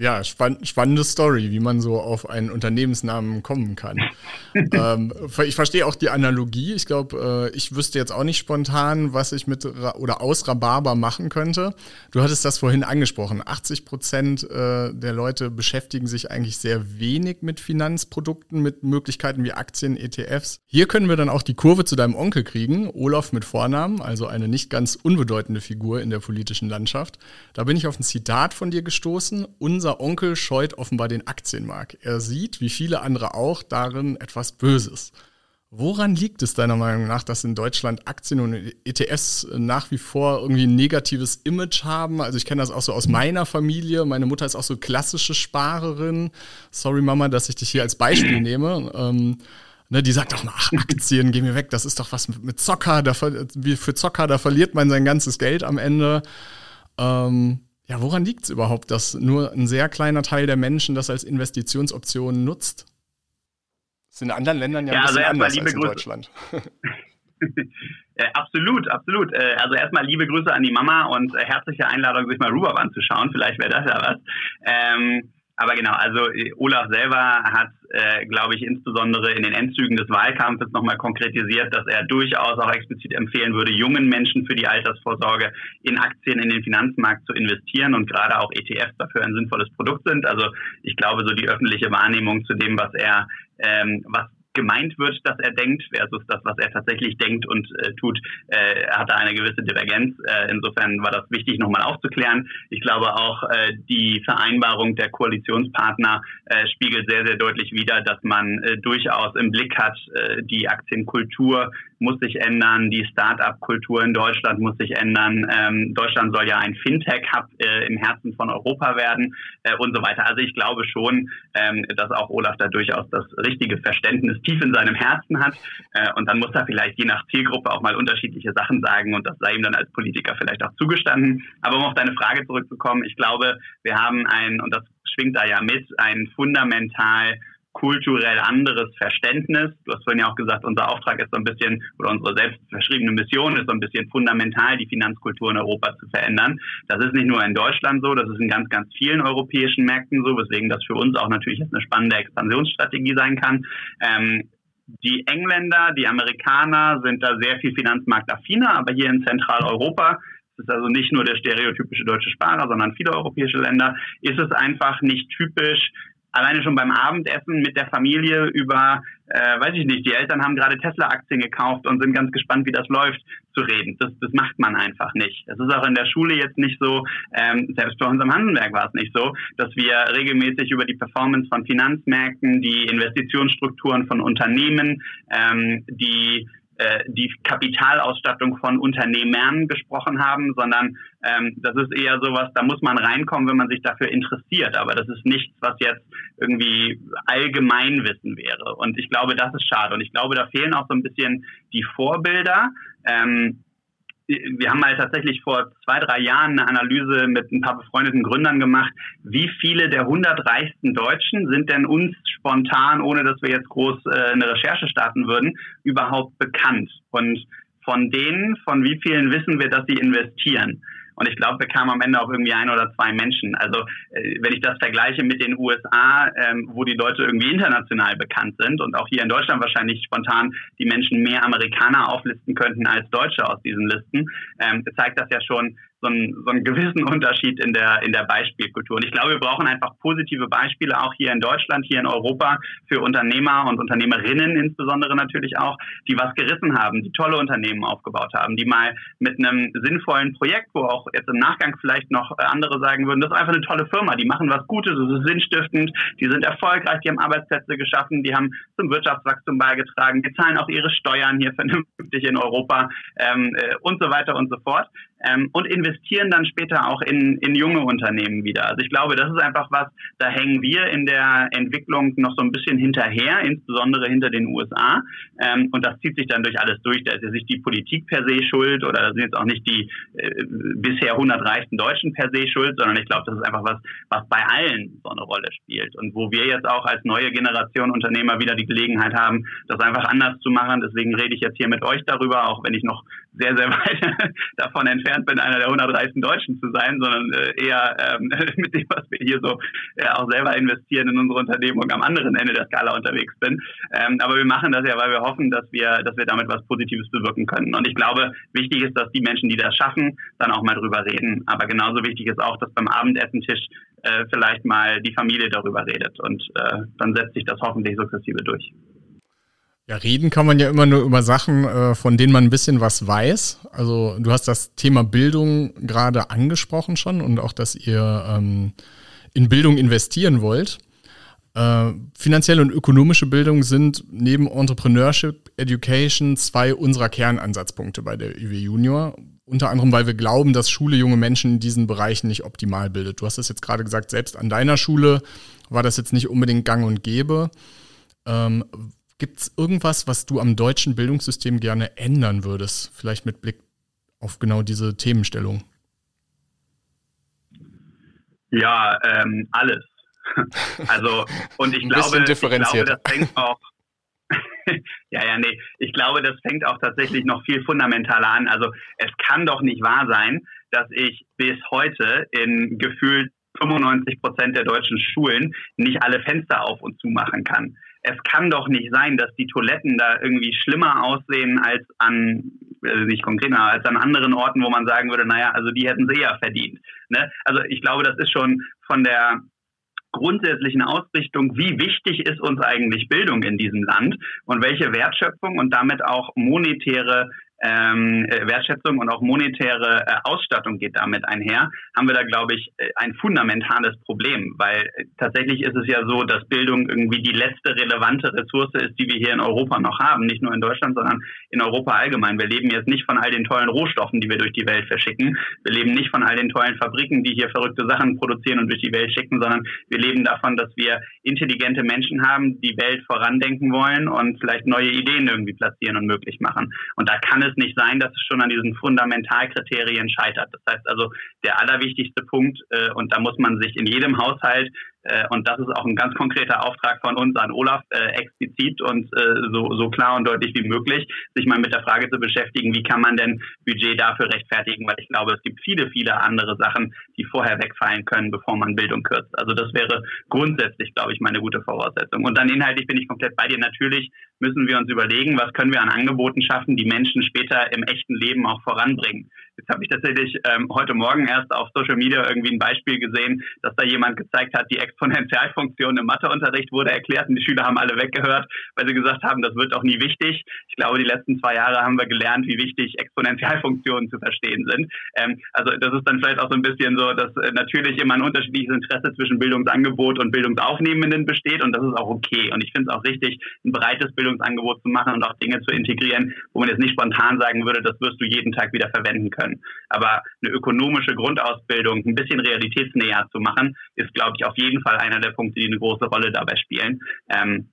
S1: Ja, spann spannende Story, wie man so auf einen Unternehmensnamen kommen kann. <laughs> ähm, ich verstehe auch die Analogie. Ich glaube, äh, ich wüsste jetzt auch nicht spontan, was ich mit Ra oder aus Rhabarber machen könnte. Du hattest das vorhin angesprochen. 80 Prozent äh, der Leute beschäftigen sich eigentlich sehr wenig mit Finanzprodukten, mit Möglichkeiten wie Aktien, ETFs. Hier können wir dann auch die Kurve zu deinem Onkel kriegen, Olaf mit Vornamen, also eine nicht ganz unbedeutende Figur in der politischen Landschaft. Da bin ich auf ein Zitat von dir gestoßen. Unser unser Onkel scheut offenbar den Aktienmarkt. Er sieht, wie viele andere auch, darin etwas Böses. Woran liegt es deiner Meinung nach, dass in Deutschland Aktien und ETFs nach wie vor irgendwie ein negatives Image haben? Also ich kenne das auch so aus meiner Familie. Meine Mutter ist auch so klassische Sparerin. Sorry Mama, dass ich dich hier als Beispiel nehme. Ähm, ne, die sagt auch mal, ach, Aktien, geh mir weg, das ist doch was mit Zocker, da, für Zocker, da verliert man sein ganzes Geld am Ende. Ähm, ja, woran liegt es überhaupt, dass nur ein sehr kleiner Teil der Menschen das als Investitionsoption nutzt? Das ist in anderen Ländern ja, ja ein bisschen also anders als in Grüße. Deutschland. <laughs>
S2: äh, absolut, absolut. Äh, also erstmal liebe Grüße an die Mama und äh, herzliche Einladung, sich mal Rhubarb anzuschauen. Vielleicht wäre das ja was. Ähm, aber genau, also äh, Olaf selber hat, äh, glaube ich, insbesondere in den Endzügen des Wahlkampfes nochmal konkretisiert, dass er durchaus auch explizit empfehlen würde, jungen Menschen für die Altersvorsorge in Aktien in den Finanzmarkt zu investieren und gerade auch ETFs dafür ein sinnvolles Produkt sind. Also ich glaube, so die öffentliche Wahrnehmung zu dem, was er, ähm, was gemeint wird, dass er denkt, versus das, was er tatsächlich denkt und äh, tut, äh, hat da eine gewisse Divergenz. Äh, insofern war das wichtig, nochmal aufzuklären. Ich glaube auch, äh, die Vereinbarung der Koalitionspartner äh, spiegelt sehr, sehr deutlich wider, dass man äh, durchaus im Blick hat, äh, die Aktienkultur muss sich ändern, die Start-up-Kultur in Deutschland muss sich ändern. Ähm, Deutschland soll ja ein Fintech-Hub im Herzen von Europa werden und so weiter. Also ich glaube schon, ähm, dass auch Olaf da durchaus das richtige Verständnis tief in seinem Herzen hat. Äh, und dann muss er vielleicht je nach Zielgruppe auch mal unterschiedliche Sachen sagen und das sei ihm dann als Politiker vielleicht auch zugestanden. Aber um auf deine Frage zurückzukommen, ich glaube, wir haben ein, und das schwingt da ja mit, ein fundamental kulturell anderes Verständnis. Du hast vorhin ja auch gesagt, unser Auftrag ist so ein bisschen, oder unsere selbst verschriebene Mission ist so ein bisschen fundamental, die Finanzkultur in Europa zu verändern. Das ist nicht nur in Deutschland so, das ist in ganz, ganz vielen europäischen Märkten so, weswegen das für uns auch natürlich jetzt eine spannende Expansionsstrategie sein kann. Ähm, die Engländer, die Amerikaner sind da sehr viel finanzmarktaffiner, aber hier in Zentraleuropa ist also nicht nur der stereotypische deutsche Sparer, sondern viele europäische Länder, ist es einfach nicht typisch, alleine schon beim Abendessen mit der Familie über, äh, weiß ich nicht, die Eltern haben gerade Tesla-Aktien gekauft und sind ganz gespannt, wie das läuft, zu reden. Das, das macht man einfach nicht. Es ist auch in der Schule jetzt nicht so, ähm, selbst bei uns am Hansenberg war es nicht so, dass wir regelmäßig über die Performance von Finanzmärkten, die Investitionsstrukturen von Unternehmen, ähm, die äh, die Kapitalausstattung von Unternehmern gesprochen haben, sondern ähm, das ist eher sowas, da muss man reinkommen, wenn man sich dafür interessiert. Aber das ist nichts, was jetzt irgendwie Allgemeinwissen wäre. Und ich glaube, das ist schade. Und ich glaube, da fehlen auch so ein bisschen die Vorbilder. Ähm, wir haben mal tatsächlich vor zwei, drei Jahren eine Analyse mit ein paar befreundeten Gründern gemacht. Wie viele der 100 reichsten Deutschen sind denn uns spontan, ohne dass wir jetzt groß äh, eine Recherche starten würden, überhaupt bekannt? Und von denen, von wie vielen wissen wir, dass sie investieren? Und ich glaube, wir kamen am Ende auch irgendwie ein oder zwei Menschen. Also äh, wenn ich das vergleiche mit den USA, ähm, wo die Leute irgendwie international bekannt sind und auch hier in Deutschland wahrscheinlich spontan die Menschen mehr Amerikaner auflisten könnten als Deutsche aus diesen Listen, ähm, zeigt das ja schon, so einen, so einen gewissen Unterschied in der, in der Beispielkultur. Und ich glaube, wir brauchen einfach positive Beispiele auch hier in Deutschland, hier in Europa für Unternehmer und Unternehmerinnen insbesondere natürlich auch, die was gerissen haben, die tolle Unternehmen aufgebaut haben, die mal mit einem sinnvollen Projekt, wo auch jetzt im Nachgang vielleicht noch andere sagen würden, das ist einfach eine tolle Firma, die machen was Gutes, das ist sinnstiftend, die sind erfolgreich, die haben Arbeitsplätze geschaffen, die haben zum Wirtschaftswachstum beigetragen, die zahlen auch ihre Steuern hier vernünftig in Europa ähm, äh, und so weiter und so fort ähm, und investieren dann später auch in, in junge Unternehmen wieder. Also ich glaube, das ist einfach was, da hängen wir in der Entwicklung noch so ein bisschen hinterher, insbesondere hinter den USA. Ähm, und das zieht sich dann durch alles durch. Da ist ja nicht die Politik per se schuld oder da sind jetzt auch nicht die äh, bisher 100 reichsten Deutschen per se schuld, sondern ich glaube, das ist einfach was, was bei allen so eine Rolle spielt. Und wo wir jetzt auch als neue Generation Unternehmer wieder die Gelegenheit haben, das einfach anders zu machen. Deswegen rede ich jetzt hier mit euch darüber, auch wenn ich noch sehr, sehr <laughs> weit davon entfernt bin, einer der 130 Deutschen zu sein, sondern äh, eher ähm, <laughs> mit dem, was wir hier so äh, auch selber investieren in unsere Unternehmung am anderen Ende der Skala unterwegs bin. Ähm, aber wir machen das ja, weil wir hoffen, dass wir, dass wir damit was Positives bewirken können. Und ich glaube, wichtig ist, dass die Menschen, die das schaffen, dann auch mal drüber reden. Aber genauso wichtig ist auch, dass beim Abendessentisch äh, vielleicht mal die Familie darüber redet. Und äh, dann setzt sich das hoffentlich sukzessive durch.
S1: Ja, reden kann man ja immer nur über Sachen, äh, von denen man ein bisschen was weiß. Also du hast das Thema Bildung gerade angesprochen schon und auch, dass ihr ähm, in Bildung investieren wollt. Äh, finanzielle und ökonomische Bildung sind neben Entrepreneurship Education zwei unserer Kernansatzpunkte bei der UW Junior. Unter anderem, weil wir glauben, dass Schule junge Menschen in diesen Bereichen nicht optimal bildet. Du hast es jetzt gerade gesagt, selbst an deiner Schule war das jetzt nicht unbedingt gang und gäbe. Ähm, Gibt es irgendwas, was du am deutschen Bildungssystem gerne ändern würdest? Vielleicht mit Blick auf genau diese Themenstellung.
S2: Ja, ähm, alles. <laughs> Also, und ich glaube, ich glaube, das fängt auch. <laughs> ja, ja, nee. Ich glaube, das fängt auch tatsächlich noch viel fundamentaler an. Also, es kann doch nicht wahr sein, dass ich bis heute in gefühlt 95 Prozent der deutschen Schulen nicht alle Fenster auf und zu machen kann es kann doch nicht sein, dass die Toiletten da irgendwie schlimmer aussehen als an, also nicht konkret, als an anderen Orten, wo man sagen würde, naja, also die hätten sie ja verdient. Ne? Also ich glaube, das ist schon von der grundsätzlichen Ausrichtung, wie wichtig ist uns eigentlich Bildung in diesem Land und welche Wertschöpfung und damit auch monetäre ähm, äh, Wertschätzung und auch monetäre äh, Ausstattung geht damit einher, haben wir da, glaube ich, äh, ein fundamentales Problem, weil äh, tatsächlich ist es ja so, dass Bildung irgendwie die letzte relevante Ressource ist, die wir hier in Europa noch haben, nicht nur in Deutschland, sondern in Europa allgemein. Wir leben jetzt nicht von all den tollen Rohstoffen, die wir durch die Welt verschicken. Wir leben nicht von all den tollen Fabriken, die hier verrückte Sachen produzieren und durch die Welt schicken, sondern wir leben davon, dass wir intelligente Menschen haben, die Welt vorandenken wollen und vielleicht neue Ideen irgendwie platzieren und möglich machen. Und da kann es es nicht sein, dass es schon an diesen Fundamentalkriterien scheitert. Das heißt also, der allerwichtigste Punkt, äh, und da muss man sich in jedem Haushalt und das ist auch ein ganz konkreter Auftrag von uns an Olaf, äh, explizit und äh, so, so klar und deutlich wie möglich, sich mal mit der Frage zu beschäftigen, wie kann man denn Budget dafür rechtfertigen, weil ich glaube, es gibt viele, viele andere Sachen, die vorher wegfallen können, bevor man Bildung kürzt. Also das wäre grundsätzlich, glaube ich, meine gute Voraussetzung. Und dann inhaltlich bin ich komplett bei dir. Natürlich müssen wir uns überlegen, was können wir an Angeboten schaffen, die Menschen später im echten Leben auch voranbringen. Jetzt habe ich tatsächlich ähm, heute Morgen erst auf Social Media irgendwie ein Beispiel gesehen, dass da jemand gezeigt hat, die Exponentialfunktion im Matheunterricht wurde erklärt und die Schüler haben alle weggehört, weil sie gesagt haben, das wird auch nie wichtig. Ich glaube, die letzten zwei Jahre haben wir gelernt, wie wichtig Exponentialfunktionen zu verstehen sind. Ähm, also das ist dann vielleicht auch so ein bisschen so, dass äh, natürlich immer ein unterschiedliches Interesse zwischen Bildungsangebot und Bildungsaufnehmenden besteht und das ist auch okay. Und ich finde es auch richtig, ein breites Bildungsangebot zu machen und auch Dinge zu integrieren, wo man jetzt nicht spontan sagen würde, das wirst du jeden Tag wieder verwenden können. Aber eine ökonomische Grundausbildung ein bisschen realitätsnäher zu machen, ist, glaube ich, auf jeden Fall einer der Punkte, die eine große Rolle dabei spielen. Ähm,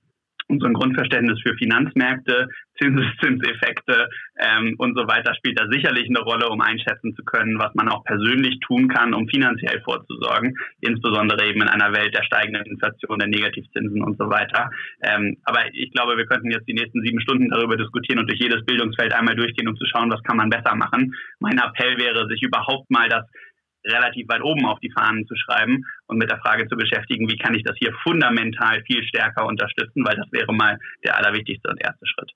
S2: ein Grundverständnis für Finanzmärkte, <laughs> Zinseszinseffekte ähm, und so weiter spielt da sicherlich eine Rolle, um einschätzen zu können, was man auch persönlich tun kann, um finanziell vorzusorgen, insbesondere eben in einer Welt der steigenden Inflation, der Negativzinsen und so weiter. Ähm, aber ich glaube, wir könnten jetzt die nächsten sieben Stunden darüber diskutieren und durch jedes Bildungsfeld einmal durchgehen, um zu schauen, was kann man besser machen. Mein Appell wäre, sich überhaupt mal das relativ weit oben auf die Fahnen zu schreiben und mit der Frage zu beschäftigen, wie kann ich das hier fundamental viel stärker unterstützen, weil das wäre mal der allerwichtigste und erste Schritt.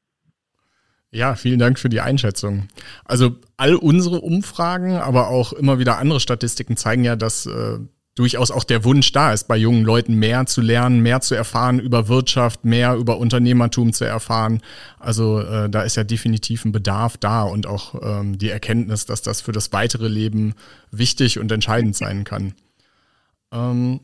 S1: Ja, vielen Dank für die Einschätzung. Also all unsere Umfragen, aber auch immer wieder andere Statistiken zeigen ja, dass äh, durchaus auch der Wunsch da ist, bei jungen Leuten mehr zu lernen, mehr zu erfahren über Wirtschaft, mehr über Unternehmertum zu erfahren. Also äh, da ist ja definitiv ein Bedarf da und auch ähm, die Erkenntnis, dass das für das weitere Leben wichtig und entscheidend sein kann. Ähm,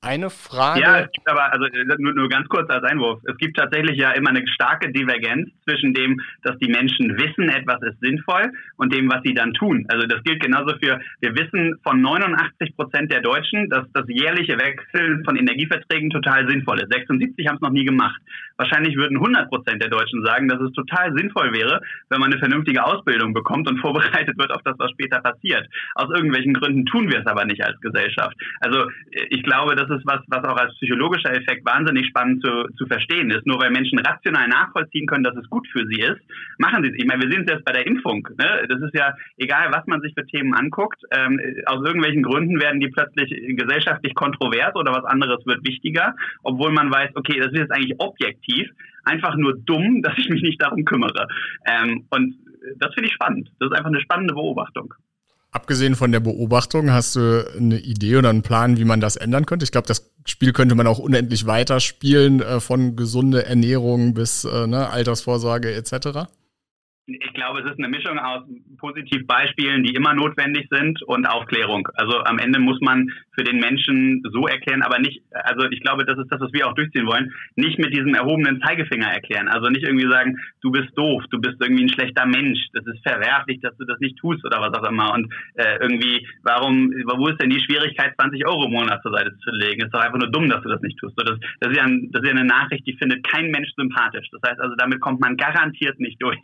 S1: eine Frage.
S2: Ja, es gibt aber, also nur, nur ganz kurz als Einwurf, es gibt tatsächlich ja immer eine starke Divergenz zwischen dem, dass die Menschen wissen, etwas ist sinnvoll und dem, was sie dann tun. Also das gilt genauso für, wir wissen von 89 Prozent der Deutschen, dass das jährliche Wechseln von Energieverträgen total sinnvoll ist. 76 haben es noch nie gemacht. Wahrscheinlich würden 100 Prozent der Deutschen sagen, dass es total sinnvoll wäre, wenn man eine vernünftige Ausbildung bekommt und <laughs> vorbereitet wird auf das, was später passiert. Aus irgendwelchen Gründen tun wir es aber nicht als Gesellschaft. Also ich glaube, das ist was, was auch als psychologischer Effekt wahnsinnig spannend zu, zu verstehen ist. Nur weil Menschen rational nachvollziehen können, dass es gut für sie ist, machen sie es. Ich meine, wir sehen es jetzt bei der Impfung. Ne? Das ist ja egal, was man sich für Themen anguckt. Ähm, aus irgendwelchen Gründen werden die plötzlich gesellschaftlich kontrovers oder was anderes wird wichtiger, obwohl man weiß, okay, das ist jetzt eigentlich objektiv einfach nur dumm, <laughs> dass ich mich nicht darum kümmere. Ähm, und das finde ich spannend. Das ist einfach eine spannende Beobachtung.
S1: Abgesehen von der Beobachtung, hast du eine Idee oder einen Plan, wie man das ändern könnte? Ich glaube, das Spiel könnte man auch unendlich weiterspielen, äh, von gesunde Ernährung bis äh, ne, Altersvorsorge etc.
S2: Ich glaube, es ist eine Mischung aus Positivbeispielen, die immer notwendig sind, und Aufklärung. Also am Ende muss man für den Menschen so erklären, aber nicht, also ich glaube, das ist das, was wir auch durchziehen wollen, nicht mit diesem erhobenen Zeigefinger erklären. Also nicht irgendwie sagen, du bist doof, du bist irgendwie ein schlechter Mensch, das ist verwerflich, dass du das nicht tust oder was auch immer. Und äh, irgendwie, warum, wo ist denn die Schwierigkeit, 20 Euro im Monat zur Seite zu legen? Ist doch einfach nur dumm, dass du das nicht tust. So, das, das, ist ja ein, das ist ja eine Nachricht, die findet kein Mensch sympathisch. Das heißt also, damit kommt man garantiert nicht <laughs> durch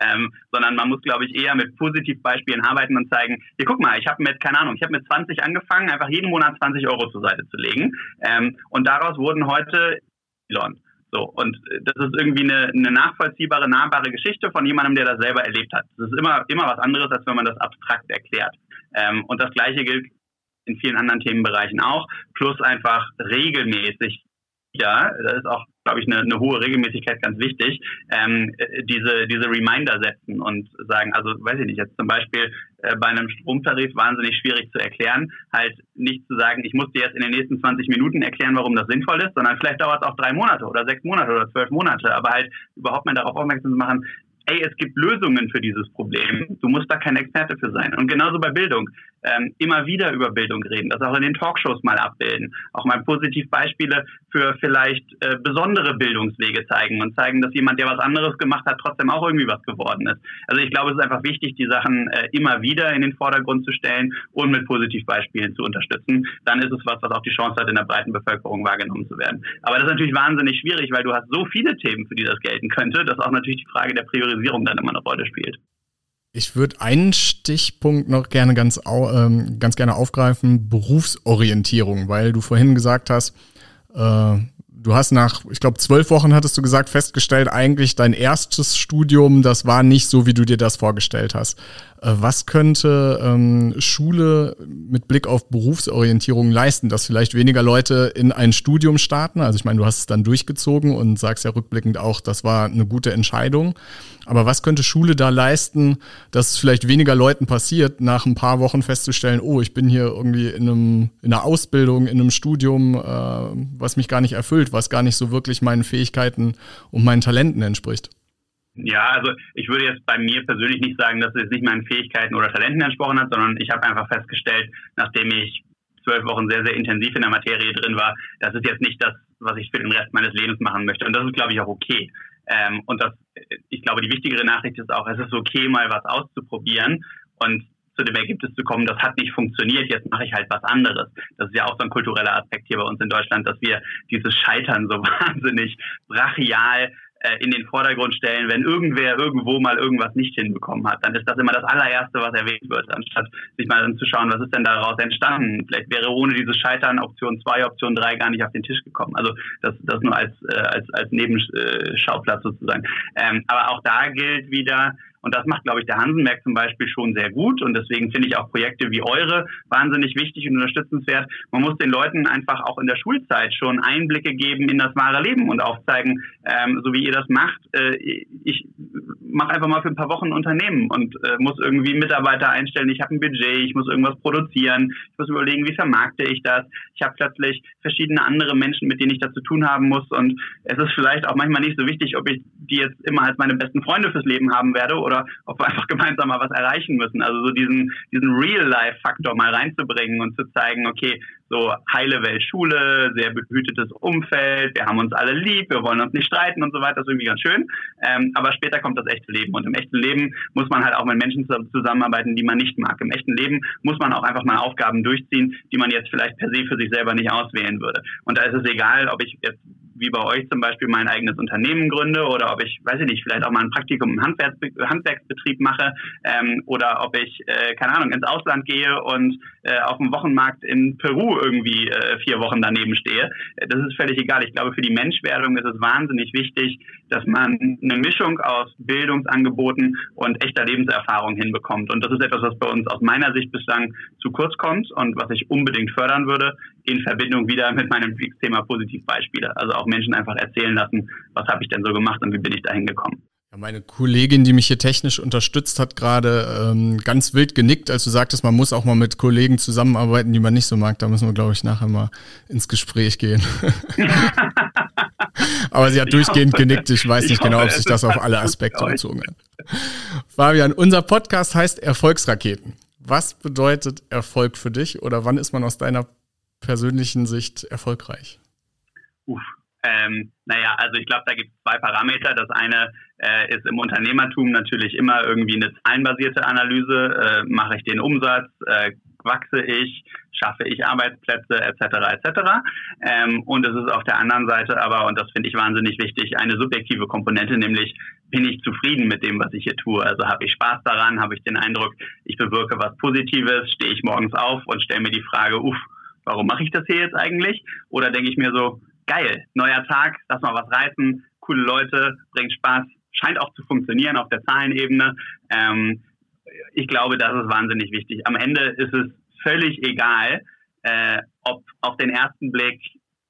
S2: ähm, sondern man muss, glaube ich, eher mit Positivbeispielen arbeiten und zeigen, hier guck mal, ich habe mit, keine Ahnung, ich habe mit 20 angefangen, einfach jeden Monat 20 Euro zur Seite zu legen ähm, und daraus wurden heute Elon. So, und das ist irgendwie eine, eine nachvollziehbare, nahbare Geschichte von jemandem, der das selber erlebt hat. Das ist immer, immer was anderes, als wenn man das abstrakt erklärt. Ähm, und das Gleiche gilt in vielen anderen Themenbereichen auch, plus einfach regelmäßig ja, da ist auch, glaube ich, eine, eine hohe Regelmäßigkeit ganz wichtig, ähm, diese, diese Reminder setzen und sagen, also weiß ich nicht, jetzt zum Beispiel äh, bei einem Stromtarif wahnsinnig schwierig zu erklären, halt nicht zu sagen, ich muss dir jetzt in den nächsten 20 Minuten erklären, warum das sinnvoll ist, sondern vielleicht dauert es auch drei Monate oder sechs Monate oder zwölf Monate, aber halt überhaupt mal darauf aufmerksam zu machen, ey, es gibt Lösungen für dieses Problem. Du musst da kein Experte für sein. Und genauso bei Bildung ähm, immer wieder über Bildung reden, das auch in den Talkshows mal abbilden, auch mal positiv Beispiele für vielleicht äh, besondere Bildungswege zeigen und zeigen, dass jemand, der was anderes gemacht hat, trotzdem auch irgendwie was geworden ist. Also ich glaube, es ist einfach wichtig, die Sachen äh, immer wieder in den Vordergrund zu stellen und mit Positivbeispielen zu unterstützen. Dann ist es was, was auch die Chance hat, in der breiten Bevölkerung wahrgenommen zu werden. Aber das ist natürlich wahnsinnig schwierig, weil du hast so viele Themen, für die das gelten könnte, dass auch natürlich die Frage der Priorisierung dann immer eine Rolle spielt.
S1: Ich würde einen Stichpunkt noch gerne ganz, ähm, ganz gerne aufgreifen, Berufsorientierung, weil du vorhin gesagt hast, äh, Du hast nach, ich glaube, zwölf Wochen hattest du gesagt, festgestellt, eigentlich dein erstes Studium, das war nicht so, wie du dir das vorgestellt hast. Äh, was könnte ähm, Schule mit Blick auf Berufsorientierung leisten, dass vielleicht weniger Leute in ein Studium starten? Also ich meine, du hast es dann durchgezogen und sagst ja rückblickend auch, das war eine gute Entscheidung. Aber was könnte Schule da leisten, dass es vielleicht weniger Leuten passiert, nach ein paar Wochen festzustellen, oh, ich bin hier irgendwie in, einem, in einer Ausbildung, in einem Studium, äh, was mich gar nicht erfüllt, was gar nicht so wirklich meinen Fähigkeiten und meinen Talenten entspricht?
S2: Ja, also ich würde jetzt bei mir persönlich nicht sagen, dass es nicht meinen Fähigkeiten oder Talenten entsprochen hat, sondern ich habe einfach festgestellt, nachdem ich zwölf Wochen sehr, sehr intensiv in der Materie drin war, das ist jetzt nicht das, was ich für den Rest meines Lebens machen möchte. Und das ist, glaube ich, auch okay. Ähm, und das, ich glaube, die wichtigere Nachricht ist auch, es ist okay, mal was auszuprobieren und zu dem Ergebnis zu kommen, das hat nicht funktioniert, jetzt mache ich halt was anderes. Das ist ja auch so ein kultureller Aspekt hier bei uns in Deutschland, dass wir dieses Scheitern so <laughs> wahnsinnig brachial in den Vordergrund stellen, wenn irgendwer irgendwo mal irgendwas nicht hinbekommen hat, dann ist das immer das allererste, was erwähnt wird, anstatt sich mal anzuschauen, was ist denn daraus entstanden. Vielleicht wäre ohne dieses Scheitern Option 2, Option 3 gar nicht auf den Tisch gekommen. Also das, das nur als, äh, als, als Nebenschauplatz sozusagen. Ähm, aber auch da gilt wieder, und das macht, glaube ich, der Hansenberg zum Beispiel schon sehr gut. Und deswegen finde ich auch Projekte wie eure wahnsinnig wichtig und unterstützenswert. Man muss den Leuten einfach auch in der Schulzeit schon Einblicke geben in das wahre Leben und aufzeigen, ähm, so wie ihr das macht. Äh, ich mache einfach mal für ein paar Wochen ein Unternehmen und äh, muss irgendwie Mitarbeiter einstellen. Ich habe ein Budget, ich muss irgendwas produzieren, ich muss überlegen, wie vermarkte ich das. Ich habe plötzlich verschiedene andere Menschen, mit denen ich das zu tun haben muss. Und es ist vielleicht auch manchmal nicht so wichtig, ob ich die jetzt immer als meine besten Freunde fürs Leben haben werde oder oder ob wir <laughs> einfach gemeinsam mal was erreichen müssen. Also so diesen, diesen Real-Life-Faktor mal reinzubringen und zu zeigen, okay, so heile Welt Schule, sehr behütetes Umfeld, wir haben uns alle lieb, wir wollen uns nicht streiten und so weiter, das ist irgendwie ganz schön. Ähm, aber später kommt das echte Leben und im echten Leben muss man halt auch mit Menschen zusammenarbeiten, die man nicht mag. Im echten Leben muss man auch einfach mal Aufgaben durchziehen, die man jetzt vielleicht per se für sich selber nicht auswählen würde. Und da ist es egal, ob ich jetzt wie bei euch zum Beispiel mein eigenes Unternehmen gründe oder ob ich, weiß ich nicht, vielleicht auch mal ein Praktikum im Handwerks Handwerksbetrieb mache ähm, oder ob ich, äh, keine Ahnung, ins Ausland gehe und äh, auf dem Wochenmarkt in Peru irgendwie äh, vier Wochen daneben stehe. Das ist völlig egal. Ich glaube, für die Menschwerdung ist es wahnsinnig wichtig, dass man eine Mischung aus Bildungsangeboten und echter Lebenserfahrung hinbekommt. Und das ist etwas, was bei uns aus meiner Sicht bislang zu kurz kommt und was ich unbedingt fördern würde, in Verbindung wieder mit meinem Thema Positivbeispiele. Also auch Menschen einfach erzählen lassen, was habe ich denn so gemacht und wie bin ich da hingekommen.
S1: Meine Kollegin, die mich hier technisch unterstützt, hat gerade ähm, ganz wild genickt, als du sagtest, man muss auch mal mit Kollegen zusammenarbeiten, die man nicht so mag. Da müssen wir, glaube ich, nachher mal ins Gespräch gehen. <laughs> Aber sie hat durchgehend genickt. Ich weiß nicht genau, ob sich das auf alle Aspekte bezogen hat. Fabian, unser Podcast heißt Erfolgsraketen. Was bedeutet Erfolg für dich oder wann ist man aus deiner persönlichen Sicht erfolgreich?
S2: Uff, ähm, naja, also ich glaube, da gibt es zwei Parameter. Das eine äh, ist im Unternehmertum natürlich immer irgendwie eine zahlenbasierte Analyse. Äh, mache ich den Umsatz? Äh, wachse ich? Schaffe ich Arbeitsplätze etc. etc. Ähm, und es ist auf der anderen Seite aber, und das finde ich wahnsinnig wichtig, eine subjektive Komponente, nämlich bin ich zufrieden mit dem, was ich hier tue? Also habe ich Spaß daran? Habe ich den Eindruck, ich bewirke was Positives? Stehe ich morgens auf und stelle mir die Frage, uff, warum mache ich das hier jetzt eigentlich? Oder denke ich mir so, geil, neuer Tag, lass mal was reißen, coole Leute, bringt Spaß, scheint auch zu funktionieren auf der Zahlenebene. Ähm, ich glaube, das ist wahnsinnig wichtig. Am Ende ist es völlig egal, äh, ob auf den ersten Blick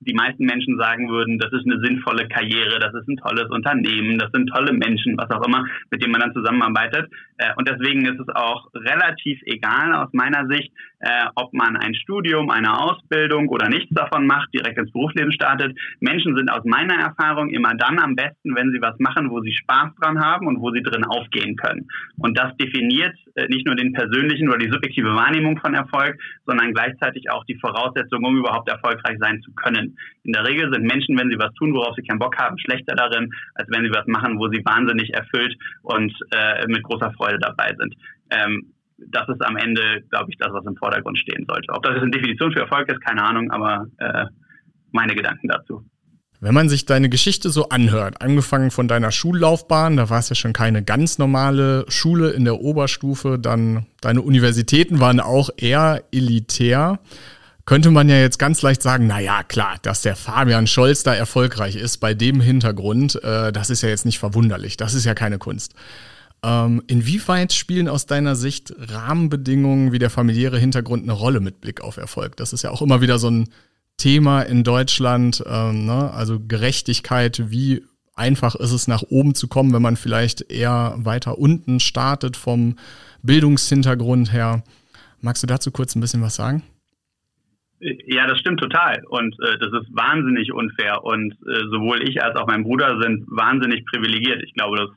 S2: die meisten Menschen sagen würden, das ist eine sinnvolle Karriere, das ist ein tolles Unternehmen, das sind tolle Menschen, was auch immer, mit denen man dann zusammenarbeitet. Äh, und deswegen ist es auch relativ egal aus meiner Sicht, äh, ob man ein Studium, eine Ausbildung oder nichts davon macht, direkt ins Berufsleben startet. Menschen sind aus meiner Erfahrung immer dann am besten, wenn sie was machen, wo sie Spaß dran haben und wo sie drin aufgehen können. Und das definiert äh, nicht nur den persönlichen oder die subjektive Wahrnehmung von Erfolg, sondern gleichzeitig auch die Voraussetzung, um überhaupt erfolgreich sein zu können. In der Regel sind Menschen, wenn sie was tun, worauf sie keinen Bock haben, schlechter darin, als wenn sie was machen, wo sie wahnsinnig erfüllt und äh, mit großer Freude dabei sind. Ähm, das ist am Ende, glaube ich, das, was im Vordergrund stehen sollte. Ob das eine Definition für Erfolg ist, keine Ahnung, aber äh, meine Gedanken dazu.
S1: Wenn man sich deine Geschichte so anhört, angefangen von deiner Schullaufbahn, da war es ja schon keine ganz normale Schule in der Oberstufe, dann deine Universitäten waren auch eher elitär. Könnte man ja jetzt ganz leicht sagen, na ja, klar, dass der Fabian Scholz da erfolgreich ist bei dem Hintergrund, äh, das ist ja jetzt nicht verwunderlich, das ist ja keine Kunst. Ähm, inwieweit spielen aus deiner Sicht Rahmenbedingungen wie der familiäre Hintergrund eine Rolle mit Blick auf Erfolg? Das ist ja auch immer wieder so ein Thema in Deutschland, ähm, ne? also Gerechtigkeit, wie einfach ist es nach oben zu kommen, wenn man vielleicht eher weiter unten startet vom Bildungshintergrund her. Magst du dazu kurz ein bisschen was sagen?
S2: Ja, das stimmt total. Und äh, das ist wahnsinnig unfair. Und äh, sowohl ich als auch mein Bruder sind wahnsinnig privilegiert. Ich glaube, das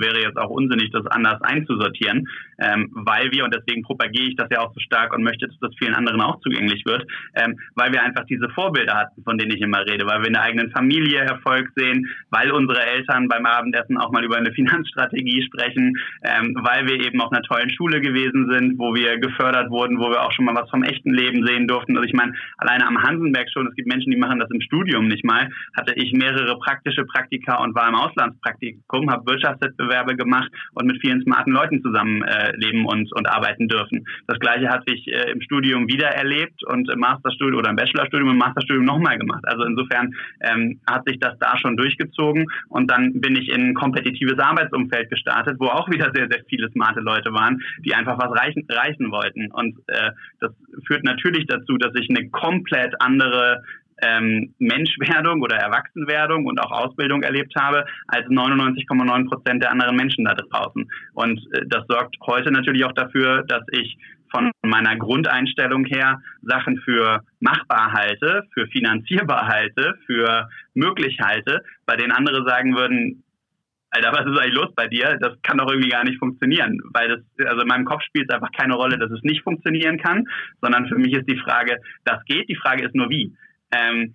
S2: wäre jetzt auch unsinnig, das anders einzusortieren, ähm, weil wir, und deswegen propagiere ich das ja auch so stark und möchte, dass das vielen anderen auch zugänglich wird, ähm, weil wir einfach diese Vorbilder hatten, von denen ich immer rede, weil wir in der eigenen Familie Erfolg sehen, weil unsere Eltern beim Abendessen auch mal über eine <laughs> Finanzstrategie sprechen, ähm, weil wir eben auf einer tollen Schule gewesen sind, wo wir gefördert wurden, wo wir auch schon mal was vom echten Leben sehen durften. Also ich meine, alleine am Hansenberg schon, es gibt Menschen, die machen das im Studium nicht mal, hatte ich mehrere praktische Praktika und war im Auslandspraktikum, habe Wirtschaftswettbewerbe gemacht und mit vielen smarten Leuten zusammen äh, und, und arbeiten dürfen. Das gleiche hatte ich äh, im Studium wieder erlebt und im Masterstudium oder im Bachelorstudium und im Masterstudium nochmal gemacht. Also insofern ähm, hat sich das da schon durchgezogen und dann bin ich in ein kompetitives Arbeitsumfeld gestartet, wo auch wieder sehr, sehr viele smarte Leute waren, die einfach was reichen, reichen wollten. Und äh, das führt natürlich dazu, dass ich eine komplett andere ähm, Menschwerdung oder Erwachsenwerdung und auch Ausbildung erlebt habe, als 99,9 Prozent der anderen Menschen da draußen. Und äh, das sorgt heute natürlich auch dafür, dass ich von meiner Grundeinstellung her Sachen für machbar halte, für finanzierbar halte, für möglich halte, bei denen andere sagen würden, Alter, was ist eigentlich los bei dir? Das kann doch irgendwie gar nicht funktionieren, weil das, also in meinem Kopf spielt es einfach keine Rolle, dass es nicht funktionieren kann, sondern für mich ist die Frage, das geht, die Frage ist nur wie. Ähm,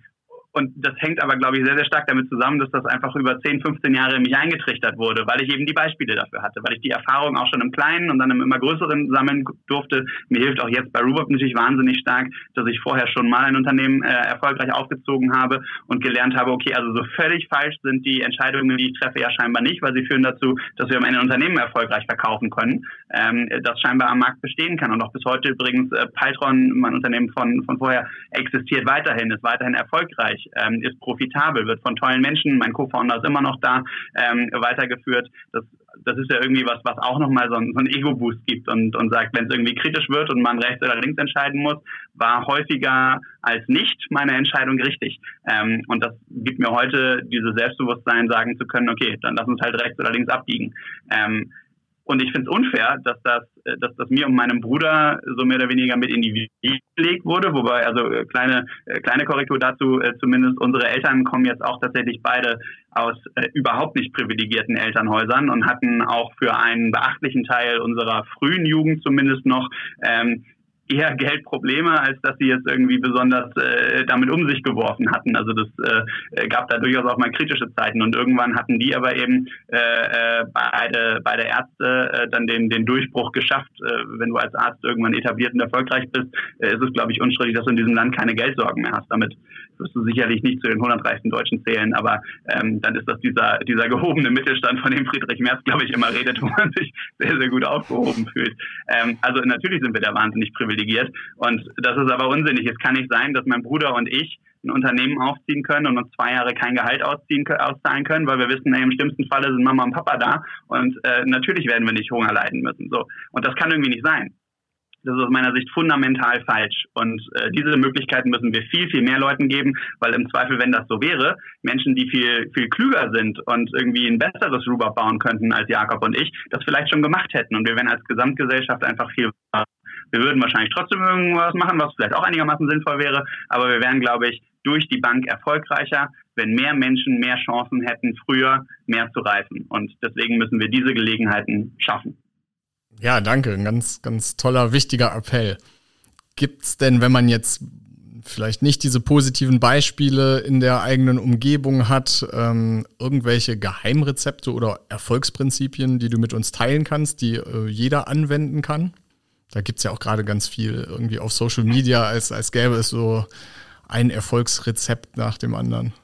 S2: und das hängt aber, glaube ich, sehr, sehr stark damit zusammen, dass das einfach über 10, 15 Jahre in mich eingetrichtert wurde, weil ich eben die Beispiele dafür hatte, weil ich die Erfahrung auch schon im Kleinen und dann im immer größeren sammeln durfte. Mir hilft auch jetzt bei Rubop natürlich wahnsinnig stark, dass ich vorher schon mal ein Unternehmen äh, erfolgreich aufgezogen habe und gelernt habe, okay, also so völlig falsch sind die Entscheidungen, die ich treffe, ja scheinbar nicht, weil sie führen dazu, dass wir am Ende ein Unternehmen erfolgreich verkaufen können, ähm, das scheinbar am Markt bestehen kann. Und auch bis heute übrigens äh, Python, mein Unternehmen von, von vorher, existiert weiterhin, ist weiterhin erfolgreich erfolgreich, ähm, ist profitabel, wird von tollen Menschen, mein Co-Founder ist immer noch da, ähm, weitergeführt. Das, das ist ja irgendwie was, was auch nochmal so, ein, so einen Ego-Boost gibt und, und sagt, wenn es irgendwie kritisch wird und man rechts oder links entscheiden muss, war häufiger als nicht meine Entscheidung richtig. Ähm, und das gibt mir heute dieses Selbstbewusstsein, sagen zu können, okay, dann lass uns halt rechts oder links abbiegen. Ähm, und ich finde es unfair, dass das, äh, dass das mir und meinem Bruder so mehr oder weniger mit in die Wiege gelegt wurde. Wobei, also äh, kleine, äh, kleine Korrektur dazu, zumindest unsere Eltern kommen jetzt auch tatsächlich beide aus äh, überhaupt nicht privilegierten Elternhäusern und hatten auch für einen beachtlichen Teil unserer frühen Jugend zumindest noch ähm, eher Geldprobleme, als dass sie jetzt irgendwie besonders äh, damit um sich geworfen hatten. Also das äh, gab da durchaus auch mal kritische Zeiten und irgendwann hatten die aber eben äh, äh, beide, beide Ärzte äh, dann den, den Durchbruch geschafft. Äh, wenn du als Arzt irgendwann etabliert und erfolgreich bist, äh, ist es, glaube ich, unstrittig, dass du in diesem Land keine Geldsorgen mehr hast. Damit wirst du sicherlich nicht zu den 100 reichsten Deutschen zählen, aber ähm, dann ist das dieser, dieser gehobene Mittelstand, von dem Friedrich Merz, glaube ich, immer redet, wo man sich sehr, sehr gut aufgehoben fühlt. Ähm, also natürlich sind wir da wahnsinnig privilegiert und das ist aber unsinnig. Es kann nicht sein, dass mein Bruder und ich ein Unternehmen aufziehen können und uns zwei Jahre kein Gehalt ausziehen, auszahlen können, weil wir wissen, ey, im schlimmsten Falle sind Mama und Papa da und äh, natürlich werden wir nicht Hunger leiden müssen. So und das kann irgendwie nicht sein. Das ist aus meiner Sicht fundamental falsch. Und äh, diese Möglichkeiten müssen wir viel, viel mehr Leuten geben, weil im Zweifel, wenn das so wäre, Menschen, die viel, viel klüger sind und irgendwie ein besseres Rubber bauen könnten als Jakob und ich, das vielleicht schon gemacht hätten. Und wir wären als Gesamtgesellschaft einfach viel wir würden wahrscheinlich trotzdem irgendwas machen, was vielleicht auch einigermaßen sinnvoll wäre, aber wir wären, glaube ich, durch die Bank erfolgreicher, wenn mehr Menschen mehr Chancen hätten, früher mehr zu reifen. Und deswegen müssen wir diese Gelegenheiten schaffen.
S1: Ja, danke. Ein ganz, ganz toller, wichtiger Appell. Gibt es denn, wenn man jetzt vielleicht nicht diese positiven Beispiele in der eigenen Umgebung hat, ähm, irgendwelche Geheimrezepte oder Erfolgsprinzipien, die du mit uns teilen kannst, die äh, jeder anwenden kann? Da gibt es ja auch gerade ganz viel irgendwie auf Social Media, als, als gäbe es so ein Erfolgsrezept nach dem anderen.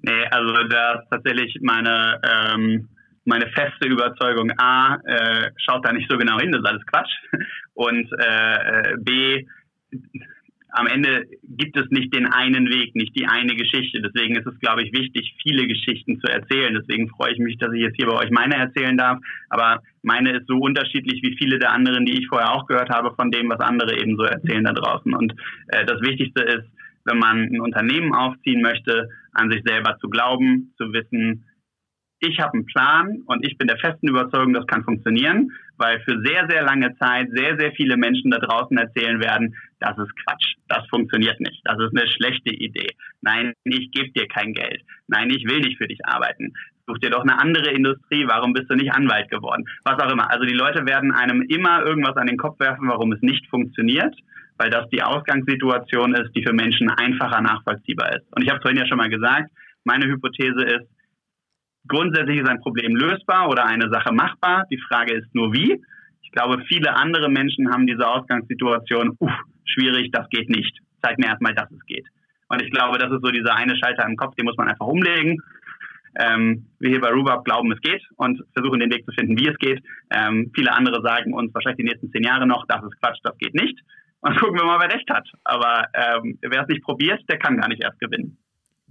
S2: Nee, also da ist tatsächlich meine ähm, meine feste Überzeugung, A, äh, schaut da nicht so genau hin, das ist alles Quatsch. <laughs> Und äh, B, am Ende gibt es nicht den einen Weg, nicht die eine Geschichte. Deswegen ist es, glaube ich, wichtig, viele Geschichten zu erzählen. Deswegen freue ich mich, dass ich jetzt hier bei euch meine erzählen darf. Aber meine ist so unterschiedlich wie viele der anderen, die ich vorher auch gehört habe, von dem, was andere eben so erzählen da draußen. Und äh, das Wichtigste ist, wenn man ein Unternehmen aufziehen möchte, an sich selber zu glauben, zu wissen, ich habe einen Plan und ich bin der festen Überzeugung, das kann funktionieren, weil für sehr, sehr lange Zeit sehr, sehr viele Menschen da draußen erzählen werden, das ist Quatsch, das funktioniert nicht, das ist eine schlechte Idee. Nein, ich gebe dir kein Geld. Nein, ich will nicht für dich arbeiten. Such dir doch eine andere Industrie, warum bist du nicht Anwalt geworden? Was auch immer. Also die Leute werden einem immer irgendwas an den Kopf werfen, warum es nicht funktioniert weil das die Ausgangssituation ist, die für Menschen einfacher nachvollziehbar ist. Und ich habe vorhin ja schon mal gesagt, meine Hypothese ist, Grundsätzlich ist ein Problem lösbar oder eine Sache machbar. Die Frage ist nur wie. Ich glaube, viele andere Menschen haben diese Ausgangssituation, uff, schwierig, das geht nicht. Zeig mir erstmal, dass es geht. Und ich glaube, das ist so dieser eine Schalter im Kopf, den muss man einfach umlegen. Ähm, wir hier bei Rubab glauben, es geht und versuchen den Weg zu finden, wie es geht. Ähm, viele andere sagen uns wahrscheinlich die nächsten zehn Jahre noch, das ist Quatsch, das geht nicht. Und <laughs> gucken wir mal, wer recht hat. Aber ähm, wer es nicht probiert, der kann gar nicht erst gewinnen.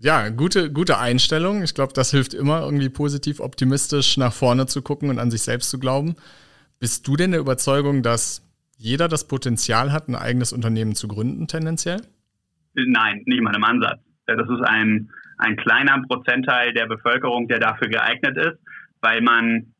S1: Ja, gute, gute Einstellung. Ich glaube, das hilft immer, irgendwie positiv, optimistisch nach vorne zu gucken und an sich selbst zu glauben. Bist du denn der Überzeugung, dass jeder das Potenzial hat, ein eigenes Unternehmen zu gründen, tendenziell?
S2: Nein, nicht mal im Ansatz. Das ist ein, ein kleiner Prozentteil der Bevölkerung, der dafür geeignet ist, weil man,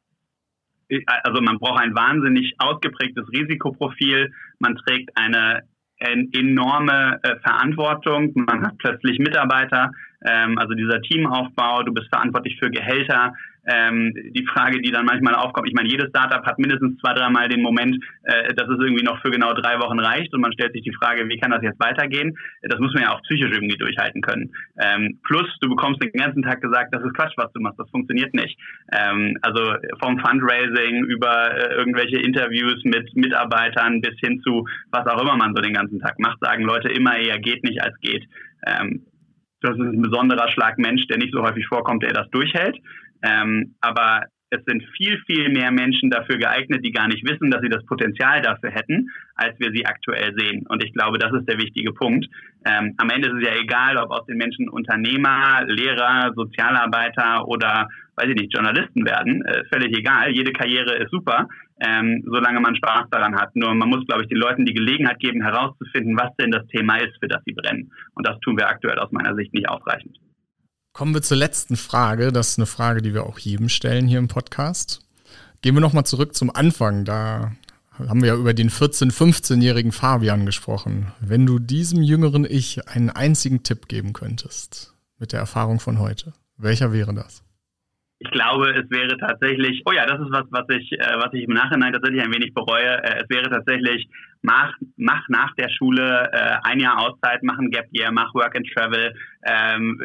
S2: also man braucht ein wahnsinnig ausgeprägtes Risikoprofil. Man trägt eine enorme äh, Verantwortung. Man hat plötzlich Mitarbeiter, ähm, also dieser Teamaufbau, du bist verantwortlich für Gehälter, ähm, die Frage, die dann manchmal aufkommt, ich meine, jedes Startup hat mindestens zwei, dreimal den Moment, äh, dass es irgendwie noch für genau drei Wochen reicht und man stellt sich die Frage, wie kann das jetzt weitergehen? Das muss man ja auch psychisch irgendwie durchhalten können. Ähm, plus, du bekommst den ganzen Tag gesagt, das ist Quatsch, was du machst, das funktioniert nicht. Ähm, also vom Fundraising über äh, irgendwelche Interviews mit Mitarbeitern bis hin zu was auch immer man so den ganzen Tag macht, sagen Leute immer eher geht nicht als geht. Ähm, das ist ein besonderer Schlag Mensch, der nicht so häufig vorkommt, der das durchhält. Ähm, aber es sind viel, viel mehr Menschen dafür geeignet, die gar nicht wissen, dass sie das Potenzial dafür hätten, als wir sie aktuell sehen. Und ich glaube, das ist der wichtige Punkt. Ähm, am Ende ist es ja egal, ob aus den Menschen Unternehmer, Lehrer, Sozialarbeiter oder, weiß ich nicht, Journalisten werden. Äh, völlig egal. Jede Karriere ist super, ähm, solange man Spaß daran hat. Nur man muss, glaube ich, den Leuten die Gelegenheit geben, herauszufinden, was denn das Thema ist, für das sie brennen. Und das tun wir aktuell aus meiner Sicht nicht ausreichend.
S1: Kommen wir zur letzten Frage. Das ist eine Frage, die wir auch jedem stellen hier im Podcast. Gehen wir nochmal zurück zum Anfang. Da haben wir ja über den 14-, 15-jährigen Fabian gesprochen. Wenn du diesem jüngeren Ich einen einzigen Tipp geben könntest mit der Erfahrung von heute, welcher wäre das?
S2: Ich glaube, es wäre tatsächlich, oh ja, das ist was, was ich, äh, was ich im Nachhinein tatsächlich ein wenig bereue. Äh, es wäre tatsächlich, mach, mach nach der Schule äh, ein Jahr Auszeit, mach ein Gap Year, mach Work and Travel, ähm,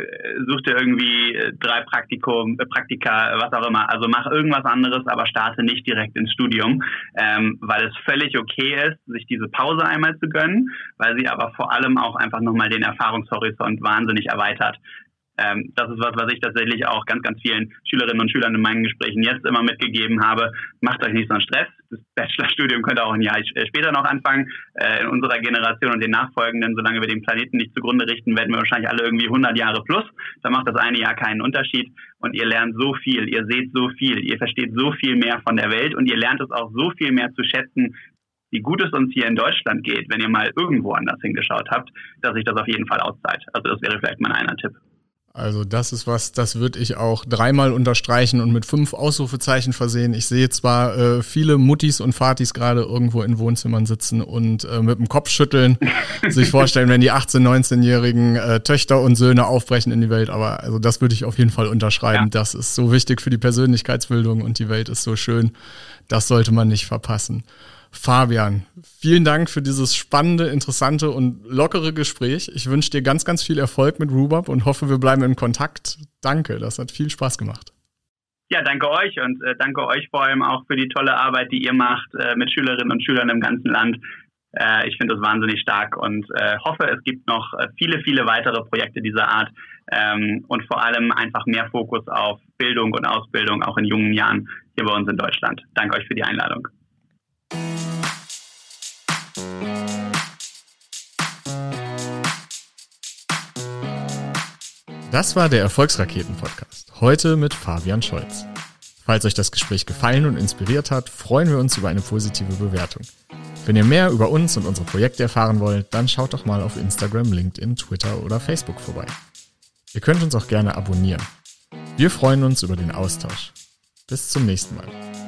S2: such dir irgendwie drei Praktikum, äh, Praktika, was auch immer. Also mach irgendwas anderes, aber starte nicht direkt ins Studium, ähm, weil es völlig okay ist, sich diese Pause einmal zu gönnen, weil sie aber vor allem auch einfach nochmal den Erfahrungshorizont wahnsinnig erweitert ähm, das ist was, was ich tatsächlich auch ganz, ganz vielen Schülerinnen und Schülern in meinen Gesprächen jetzt immer mitgegeben habe. Macht euch nicht so einen Stress. Das Bachelorstudium könnte auch ein Jahr später noch anfangen. Äh, in unserer Generation und den nachfolgenden, solange wir den Planeten nicht zugrunde richten, werden wir wahrscheinlich alle irgendwie 100 Jahre plus. Da macht das eine Jahr keinen Unterschied. Und ihr lernt so viel, ihr seht so viel, ihr versteht so viel mehr von der Welt und ihr lernt es auch so viel mehr zu schätzen, wie gut es uns hier in Deutschland geht, wenn ihr mal irgendwo anders hingeschaut habt, dass sich das auf jeden Fall auszahlt. Also das wäre vielleicht mein einer Tipp.
S1: Also das ist was, das würde ich auch dreimal unterstreichen und mit fünf Ausrufezeichen versehen. Ich sehe zwar äh, viele Muttis und Vatis gerade irgendwo in Wohnzimmern sitzen und äh, mit dem Kopf schütteln, <laughs> sich vorstellen, wenn die 18-, 19-jährigen äh, Töchter und Söhne aufbrechen in die Welt. Aber also das würde ich auf jeden Fall unterschreiben. Ja. Das ist so wichtig für die Persönlichkeitsbildung und die Welt ist so schön. Das sollte man nicht verpassen. Fabian, vielen Dank für dieses spannende, interessante und lockere Gespräch. Ich wünsche dir ganz, ganz viel Erfolg mit Rubab und hoffe, wir bleiben in Kontakt. Danke, das hat viel Spaß gemacht.
S2: Ja, danke euch und äh, danke euch vor allem auch für die tolle Arbeit, die ihr macht äh, mit Schülerinnen und Schülern im ganzen Land. Äh, ich finde das wahnsinnig stark und äh, hoffe, es gibt noch äh, viele, viele weitere Projekte dieser Art ähm, und vor allem einfach mehr Fokus auf Bildung und Ausbildung auch in jungen Jahren hier bei uns in Deutschland. Danke euch für die Einladung.
S1: Das war der Erfolgsraketen-Podcast. Heute mit Fabian Scholz. Falls euch das Gespräch gefallen und inspiriert hat, freuen wir uns über eine positive Bewertung. Wenn ihr mehr über uns und unsere Projekte erfahren wollt, dann schaut doch mal auf Instagram, LinkedIn, Twitter oder Facebook vorbei. Ihr könnt uns auch gerne abonnieren. Wir freuen uns über den Austausch. Bis zum nächsten Mal.